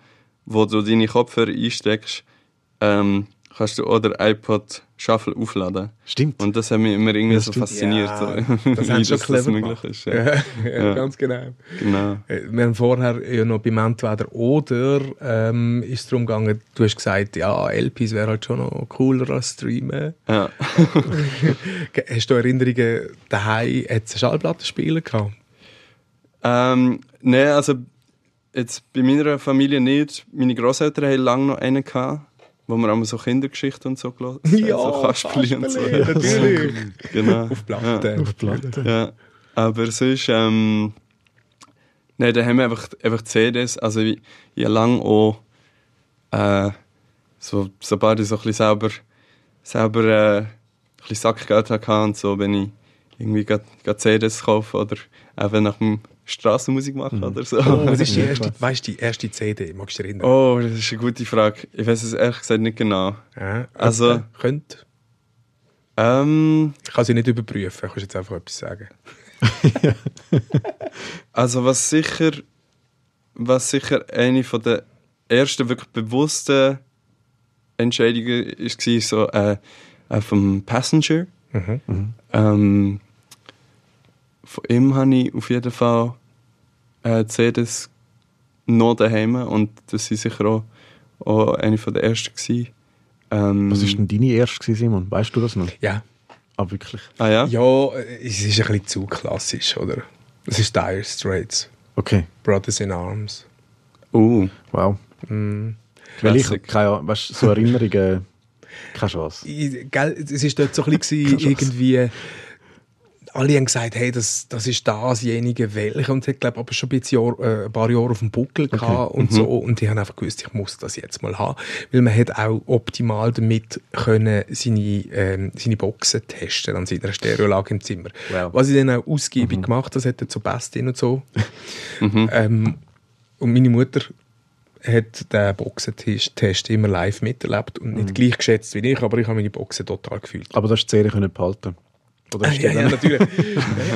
wo du deine Kopfhörer einsteckst, ähm, kannst du auch den iPod Shuffle aufladen. Stimmt. Und das hat mich immer irgendwie Ja, so stimmt. fasziniert, Ja, so, das wie schon das, clever das möglich ist. Ja. Ja, ja, ganz genau. Genau. Äh, Wir haben vorher ja noch beim Entweder oder ähm, ist es darum gegangen, du hast gesagt, ja, LPs wäre halt schon noch cooler als Streamen. Ja. Hast du Erinnerungen, daheim hat es Schallplattenspieler gehabt? Ähm, Nein, also jetzt bei meiner Familie nicht. Meine Großeltern hatten lange noch einen, gehabt, wo wir einmal so Kindergeschichten und so gehört so Kasperli und so. Natürlich. Genau. Auf Platte. Auf Platte. Ja, aber sonst, ähm, nein, da haben wir einfach, einfach CDs, also ich, ich habe lange auch, äh, so, sobald ich so ein bisschen selber, selber, äh, ein bisschen Sackgeld hatte und so, wenn ich irgendwie grad CDs kaufe oder eben nach dem Straßenmusik machen oder so. Oh, was ist die erste, weißt, du, die erste CD? Magst du dich erinnern? Oh, das ist eine gute Frage. Ich weiß es ehrlich gesagt nicht genau. Ja, Also- äh, könnt. Ähm, Ich kann sie nicht überprüfen, kannst jetzt einfach etwas sagen. Also was sicher, was sicher eine von der ersten wirklich bewussten Entscheidungen ist, war so äh, äh, vom Passenger. Mhm. Ähm, von ihm habe ich auf jeden Fall äh, CDs noch daheim und das war sicher auch, auch eine von der ersten. Gewesen. Ähm, Was war denn deine erste, Simon? Weißt du das noch? Ja. Ah, wirklich? Ah ja? Ja, äh, es ist ein bisschen zu klassisch, oder? Es ist Dire Straits, Okay, Brothers in Arms. Uh, wow. Mm. Weil ich keine Ahnung, weißt, so Erinnerungen, keine Chance. Gell, es ist dort so ein bisschen irgendwie. Alle haben gesagt, hey, das, das ist dasjenige, welche. Und ich glaube, aber schon ein, Jahr, äh, ein paar Jahre auf dem Buckel gehabt und so. Und die haben einfach gewusst, ich muss das jetzt mal haben. Weil man hat auch optimal damit können seine, ähm, seine Boxen testen an seiner Stereolage im Zimmer. Wow. Was ich dann auch ausgiebig gemacht das hat dann so Best und so. ähm, und meine Mutter hat den Boxentest immer live miterlebt und nicht gleich geschätzt wie ich, aber ich habe meine Boxen total gefühlt. Aber das hast du können behalten. Oder Ah, ja, ja, natürlich.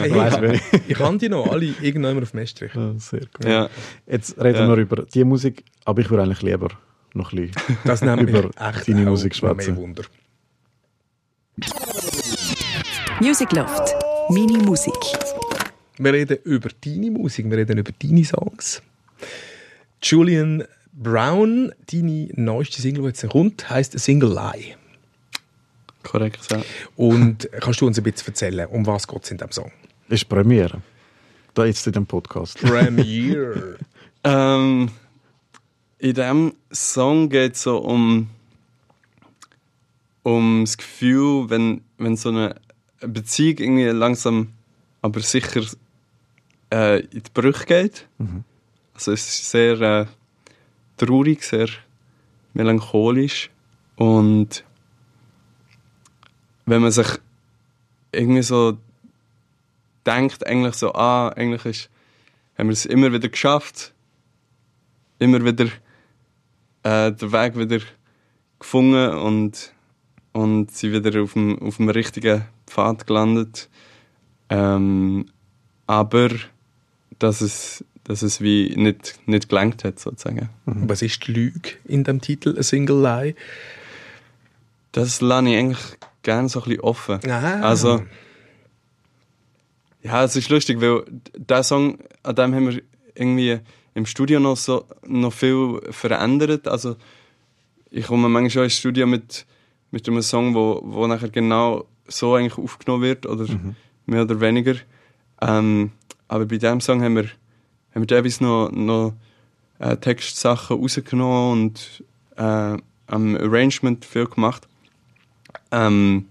Hey, Weiss ich, ich kann die noch alle irgendwann auf Mestrich. Ja, sehr gut. Ja. Jetzt reden Ja. wir über die Musik, aber ich würde eigentlich lieber noch ein bisschen Das über echt deine Musik schwätzen. Wunder. Music Loft. Mini Musik. Wir reden über deine Musik, wir reden über deine Songs. Julian Brown, deine neueste Single, die jetzt kommt, heisst Single Lie. Korrekt, ja. Und kannst du uns ein bisschen erzählen, um was geht es in diesem Song? ist Premiere. Da jetzt in dem Podcast. Premiere. Ähm, in diesem Song geht es so um, um das Gefühl, wenn, wenn so eine Beziehung irgendwie langsam, aber sicher äh, in die Brüche geht. Also es ist sehr äh, traurig, sehr melancholisch und wenn man sich irgendwie so denkt, eigentlich so, ah, eigentlich ist, haben wir es immer wieder geschafft, immer wieder äh, den Weg wieder gefunden und, und sind wieder auf dem, auf dem richtigen Pfad gelandet. Ähm, aber dass es, dass es wie nicht, nicht gelangt hat, sozusagen. was ist die Lüge in dem Titel A Single Lie? Das lasse ich eigentlich gerne so ein bisschen offen. Ah. Also, ja, es ist lustig, weil der Song, an dem haben wir irgendwie im Studio noch, so, noch viel verändert. Also, ich komme manchmal schon ins Studio mit, mit einem Song, wo, wo nachher genau so eigentlich aufgenommen wird, oder mehr oder weniger. Ähm, aber bei diesem Song haben wir, haben wir teilweise noch, noch äh, Textsachen rausgenommen und äh, am Arrangement viel gemacht. Ähm,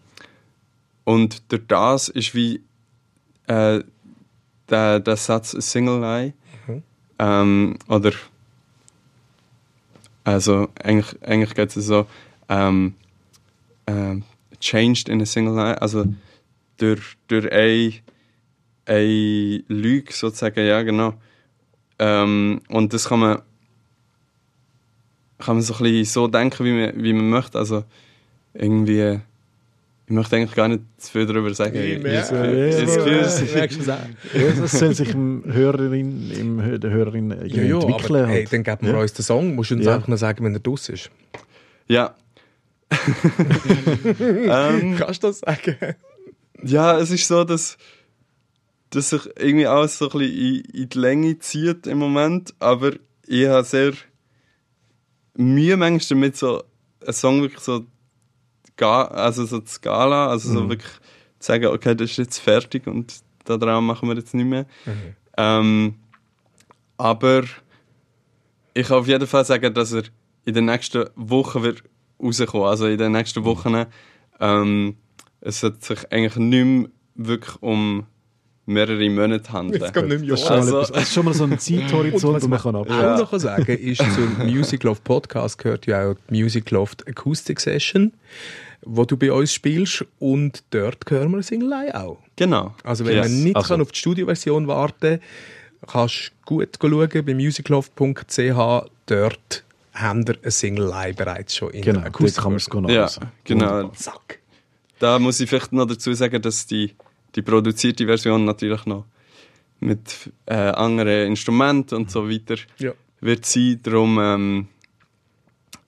und durch das ist wie äh, der, der Satz Single Lie. Ähm, oder also eigentlich, eigentlich geht es so ähm, ähm, changed in a single lie, also durch, durch eine, eine Lüge sozusagen, ja genau. Ähm, und das kann man kann man so ein bisschen so denken, wie man, wie man möchte. Also irgendwie, ich möchte eigentlich gar nicht zu viel darüber sagen. Ich- das soll sich im Hörerin, im der Hörerin Ja, ja, entwickeln. aber hey, halt. dann geben wir Ja. uns den Song. Musst du uns Ja. einfach noch sagen, wenn er draus ist. Ja. ähm, Kannst du das sagen? Ja, es ist so, dass, dass sich irgendwie alles so ein bisschen in, in die Länge zieht im Moment, aber ich habe sehr Mühe manchmal damit, so einen Song wirklich so, also so zu gala, also so wirklich zu sagen, okay, das ist jetzt fertig und daran machen wir jetzt nicht mehr. Ähm, aber ich kann auf jeden Fall sagen, dass er in den nächsten Wochen wird rauskommen. Also in den nächsten Wochen ähm, es wird sich eigentlich nicht mehr wirklich um mehrere Monate handeln. Jetzt geht nicht mehr Das ist, schon mal Also- etwas, das ist schon mal so ein Zeithorizont, den man kann Auch abschätzen noch sagen ist, zum Music Loft Podcast gehört ja auch die Music Loft Acoustic Session, wo du bei uns spielst und dort hören wir Single Lie auch. Genau. Also wenn Yes. man nicht Also- kann auf die Studioversion warten kannst du gut schauen bei musicloft.ch. Dort haben wir ein Single Lie bereits schon in Genau, der dort kann man es genau Ja, genau. Zack. Da muss ich vielleicht noch dazu sagen, dass die, die produzierte Version natürlich noch mit äh, anderen Instrumenten und so weiter Ja. wird sein. Darum ähm,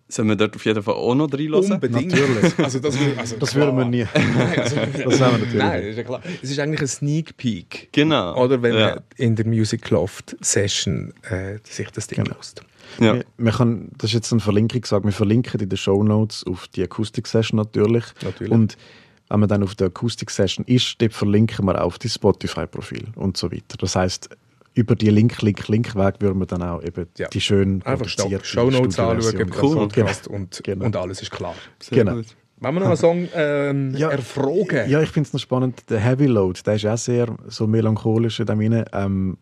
sollen wir dort auf jeden Fall auch noch reinhören. Unbedingt. Natürlich. Also das, also Das würden wir nie. Also, Das haben wir natürlich Nein, ist ja klar. Es ist eigentlich ein Sneak Peek. Genau. Oder wenn ja. man in der Music Loft Session äh, sich das Ding Genau. lässt. Ja. Wir, wir kann, das ist jetzt eine Verlinkung gesagt, wir verlinken in den Show Notes auf die Akustik-Session natürlich. Natürlich. Und wenn man dann auf der Akustik-Session ist, dort verlinken wir auch die Spotify-Profil und so weiter. Das heißt, über die Link, Link, Link-Weg würden wir dann auch eben Ja. die schön Einfach produzierte Show Notes Studioversion anschauen, cool. Podcast und, Genau. und alles ist klar. Sehr genau. gut. Wenn wir noch einen Song ähm, Ja. erfragen. Ja, ich finde es noch spannend. Der Heavy Load, der ist auch sehr so melancholisch in dem rein. Ähm,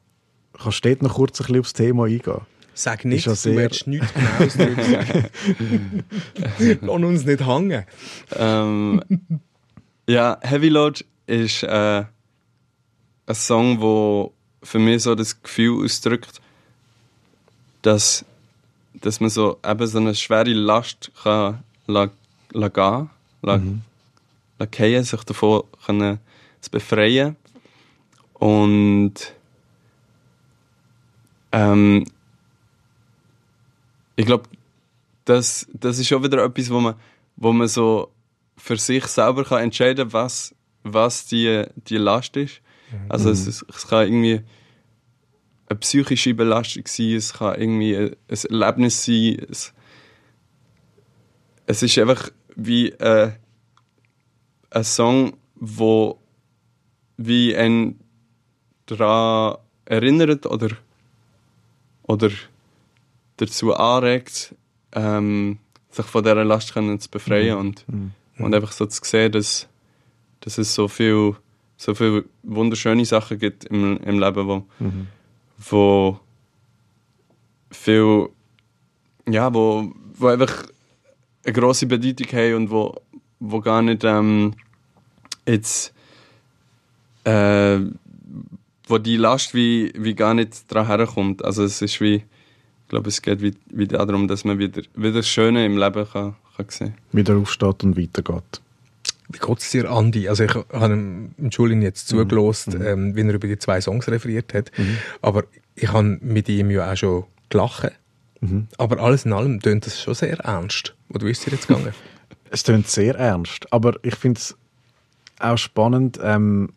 kannst du dort noch kurz ein bisschen aufs Thema eingehen? Sag nicht, Ist du sehr- willst nichts Genaues sagen. Lass uns nicht hängen. Ähm, ja, Heavy Load ist äh, ein Song, wo für mich so das Gefühl ausdrückt, dass dass man so eben so eine schwere Last kann la, la gehen, la, mhm. la fallen, sich davon können zu befreien. Und ähm, ich glaube, das, das ist schon wieder etwas, wo man, wo man so für sich selber kann entscheiden kann, was, was die, die Last ist. Also es, es kann irgendwie eine psychische Belastung sein, es kann irgendwie ein, ein Erlebnis sein. Es, es ist einfach wie äh, ein Song, wo wie ein daran erinnert oder, oder dazu anregt, ähm, sich von dieser Last können zu befreien mhm. und, mhm. und einfach so zu sehen, dass, dass es so viel so viele wunderschöne Sachen gibt im, im Leben, wo, mhm wo viel, ja, wo, wo einfach eine grosse Bedeutung haben und wo, wo gar nicht ähm, jetzt äh, wo die Last wie, wie gar nicht dran herkommt. Also es ist wie, ich glaube, es geht wie, wie darum, dass man wieder, wieder das Schöne im Leben kann, kann sehen kann. Wieder aufsteht und weitergeht. Wie geht es dir, Andi? Also ich habe im Schulin jetzt mhm. zugelost, mhm. ähm, wie er über die zwei Songs referiert hat. Mhm. Aber ich habe mit ihm ja auch schon gelacht. Mhm. Aber alles in allem tönt das schon sehr ernst. Oder wie ist es dir jetzt gegangen? es tönt sehr ernst. Aber ich finde es auch spannend, ähm,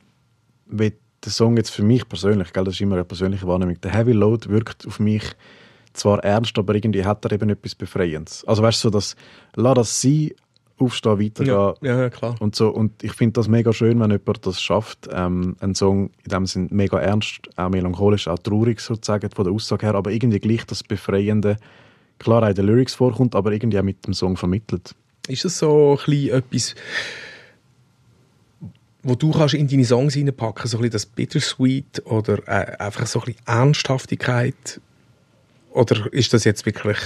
wie der Song jetzt für mich persönlich, gell, das ist immer eine persönliche Wahrnehmung, der Heavy Load wirkt auf mich zwar ernst, aber irgendwie hat er eben etwas Befreiendes. Also weißt du, so dass, lass das sein, aufstehen, weitergehen. Ja, ja klar. Und, so, und ich finde das mega schön, wenn jemand das schafft, ähm, einen Song in dem Sinn mega ernst, auch melancholisch, auch traurig sozusagen von der Aussage her, aber irgendwie gleich das Befreiende, klar auch in den Lyrics vorkommt, aber irgendwie auch mit dem Song vermittelt. Ist das so ein etwas, wo du kannst in deine Songs reinpacken, so ein das Bittersweet oder äh, einfach so ein Ernsthaftigkeit? Oder ist das jetzt wirklich,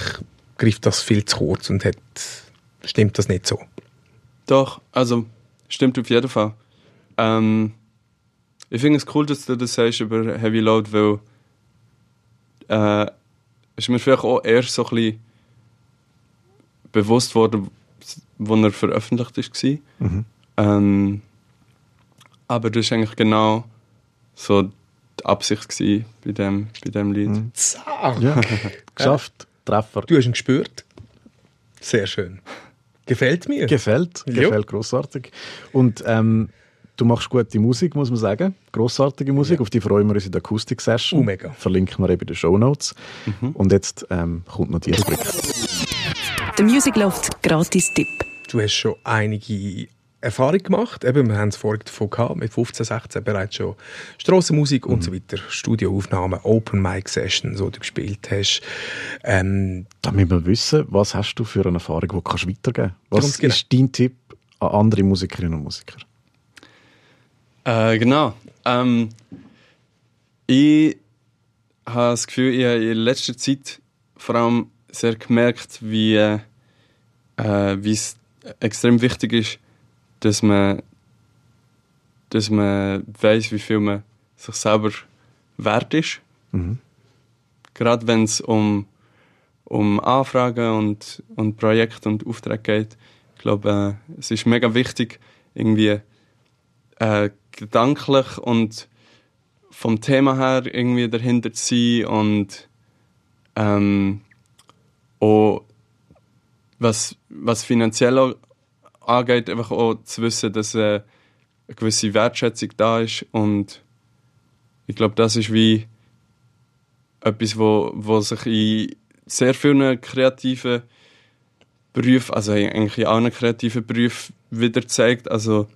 greift das viel zu kurz und hat stimmt das nicht so. Doch, also stimmt auf jeden Fall. Ähm, ich finde es cool, dass du das sagst über Heavy Load, weil äh, ist mir vielleicht auch erst so ein bisschen bewusst worden, wo er veröffentlicht ist. Mhm. Ähm, aber das war eigentlich genau so die Absicht bei dem, bei dem Lied. Mhm. Ja. Geschafft, Treffer. Du hast ihn gespürt. Sehr schön. Gefällt mir. Gefällt, gefällt großartig. Und ähm, du machst gute Musik, muss man sagen. Grossartige Musik, ja. auf die freuen wir uns in der Akustik-Session. Oh, mega. Verlinken wir eben in den Show Notes. Mhm. Und jetzt ähm, kommt noch die Rubrik. Der Music Loft Gratis-Tipp. Du hast schon einige Erfahrung gemacht. Eben, wir haben es vorhin davon gehabt, mit 15, 16 bereits schon Strassenmusik mhm. und so mhm. weiter, Studioaufnahmen, Open Mic Sessions, wo du gespielt hast. Ähm, Damit wir wissen, was hast du für eine Erfahrung, die kannst du weitergeben Was genau. ist dein Tipp an andere Musikerinnen und Musiker? Äh, genau. Ähm, ich habe das Gefühl, ich habe in letzter Zeit vor allem sehr gemerkt, wie, äh, wie es extrem wichtig ist, dass man, dass man weiß, wie viel man sich selber wert ist. Mhm. Gerade wenn es um, um Anfragen und, und Projekte und Aufträge geht. Ich glaube, äh, es ist mega wichtig, irgendwie äh, gedanklich und vom Thema her irgendwie dahinter zu sein und ähm, auch was, was finanziell angeht, einfach auch zu wissen, dass äh, eine gewisse Wertschätzung da ist und ich glaube, das ist wie etwas, wo, wo sich in sehr vielen kreativen Berufen, also eigentlich in allen kreativen Berufen wieder zeigt. Also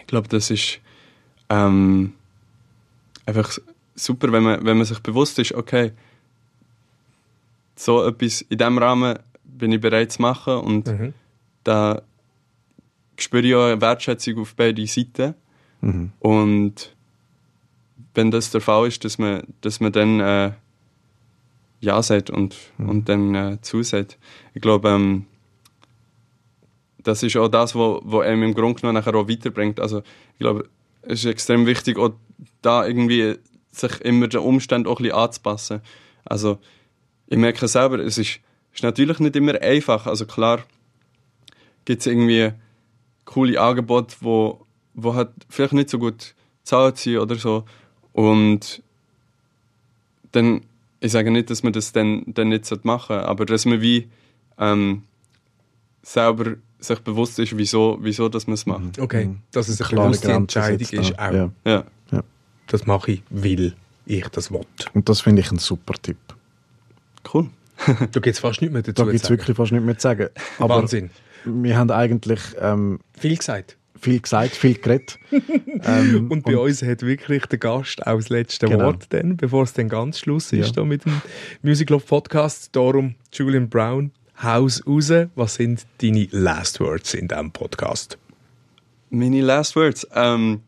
ich glaube, das ist ähm, einfach super, wenn man, wenn man sich bewusst ist, okay, so etwas in diesem Rahmen bin ich bereit zu machen und mhm. da spüre auch eine Wertschätzung auf beide Seiten. Mhm. Und wenn das der Fall ist, dass man, dass man dann äh, Ja sagt und, mhm. und dann äh, zusagt. Ich glaube, ähm, das ist auch das, was wo, wo einem im Grunde genommen nachher auch weiterbringt. Also ich glaube, es ist extrem wichtig, auch da irgendwie sich immer den Umständen auch ein bisschen anzupassen. Also ich merke selber, es ist ist natürlich nicht immer einfach. Also klar gibt es irgendwie coole Angebote, wo, wo halt vielleicht nicht so gut bezahlt sind oder so. Und dann, ich sage nicht, dass man das dann, dann nicht machen sollte, aber dass man wie ähm, selber sich bewusst ist, wieso, wieso dass man es macht. Okay, dass es eine Klare bewusste Grenze Entscheidung ist. Auch. Ja. Ja, Das mache ich, weil ich das will. Und das finde ich ein super Tipp. cool. Da gibt es fast nichts mehr dazu Da gibt es zu sagen. wirklich fast nichts mehr zu sagen. Aber Wahnsinn. Wir haben eigentlich ähm, Viel gesagt. viel gesagt, viel geredet. ähm, Und bei uns hat wirklich der Gast auch das letzte Genau. Wort, dann, bevor es dann ganz Schluss ist Ja. da mit dem Music Love Podcast. Darum, Julian Brown, Haus raus. Was sind deine Last Words in diesem Podcast? Meine last words. Ähm,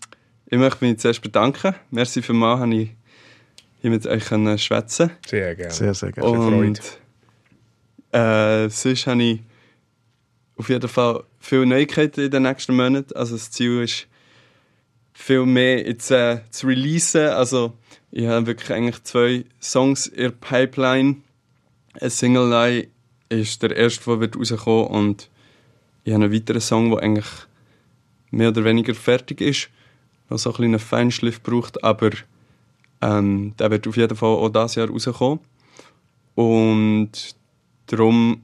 ich möchte mich zuerst bedanken. Merci für mal, habe ich hier mit euch schwätzen Sehr gerne. sehr, sehr gerne. Und äh, sonst habe ich auf jeden Fall viele Neuigkeiten in den nächsten Monaten. Also das Ziel ist, viel mehr jetzt äh, zu releasen. Also ich habe wirklich eigentlich zwei Songs in der Pipeline. Ein Single Lie ist der erste, der wird rauskommen und ich habe einen weiteren Song, der eigentlich mehr oder weniger fertig ist, noch so ein kleinen Feinschliff braucht, aber ähm, der wird auf jeden Fall auch dieses Jahr rauskommen. Und darum,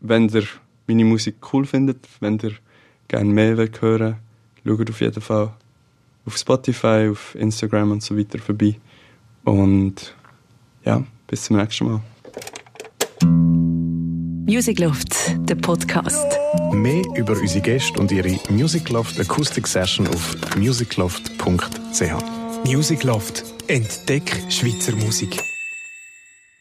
wenn ihr meine Musik cool findet, wenn ihr gerne mehr wollt hören schaut auf jeden Fall auf Spotify, auf Instagram und so weiter vorbei. Und ja, bis zum nächsten Mal. Music Loft, der Podcast. Mehr über unsere Gäste und ihre Music Loft Acoustic Session auf musicloft.ch. Music Loft. Entdeck Schweizer Musik.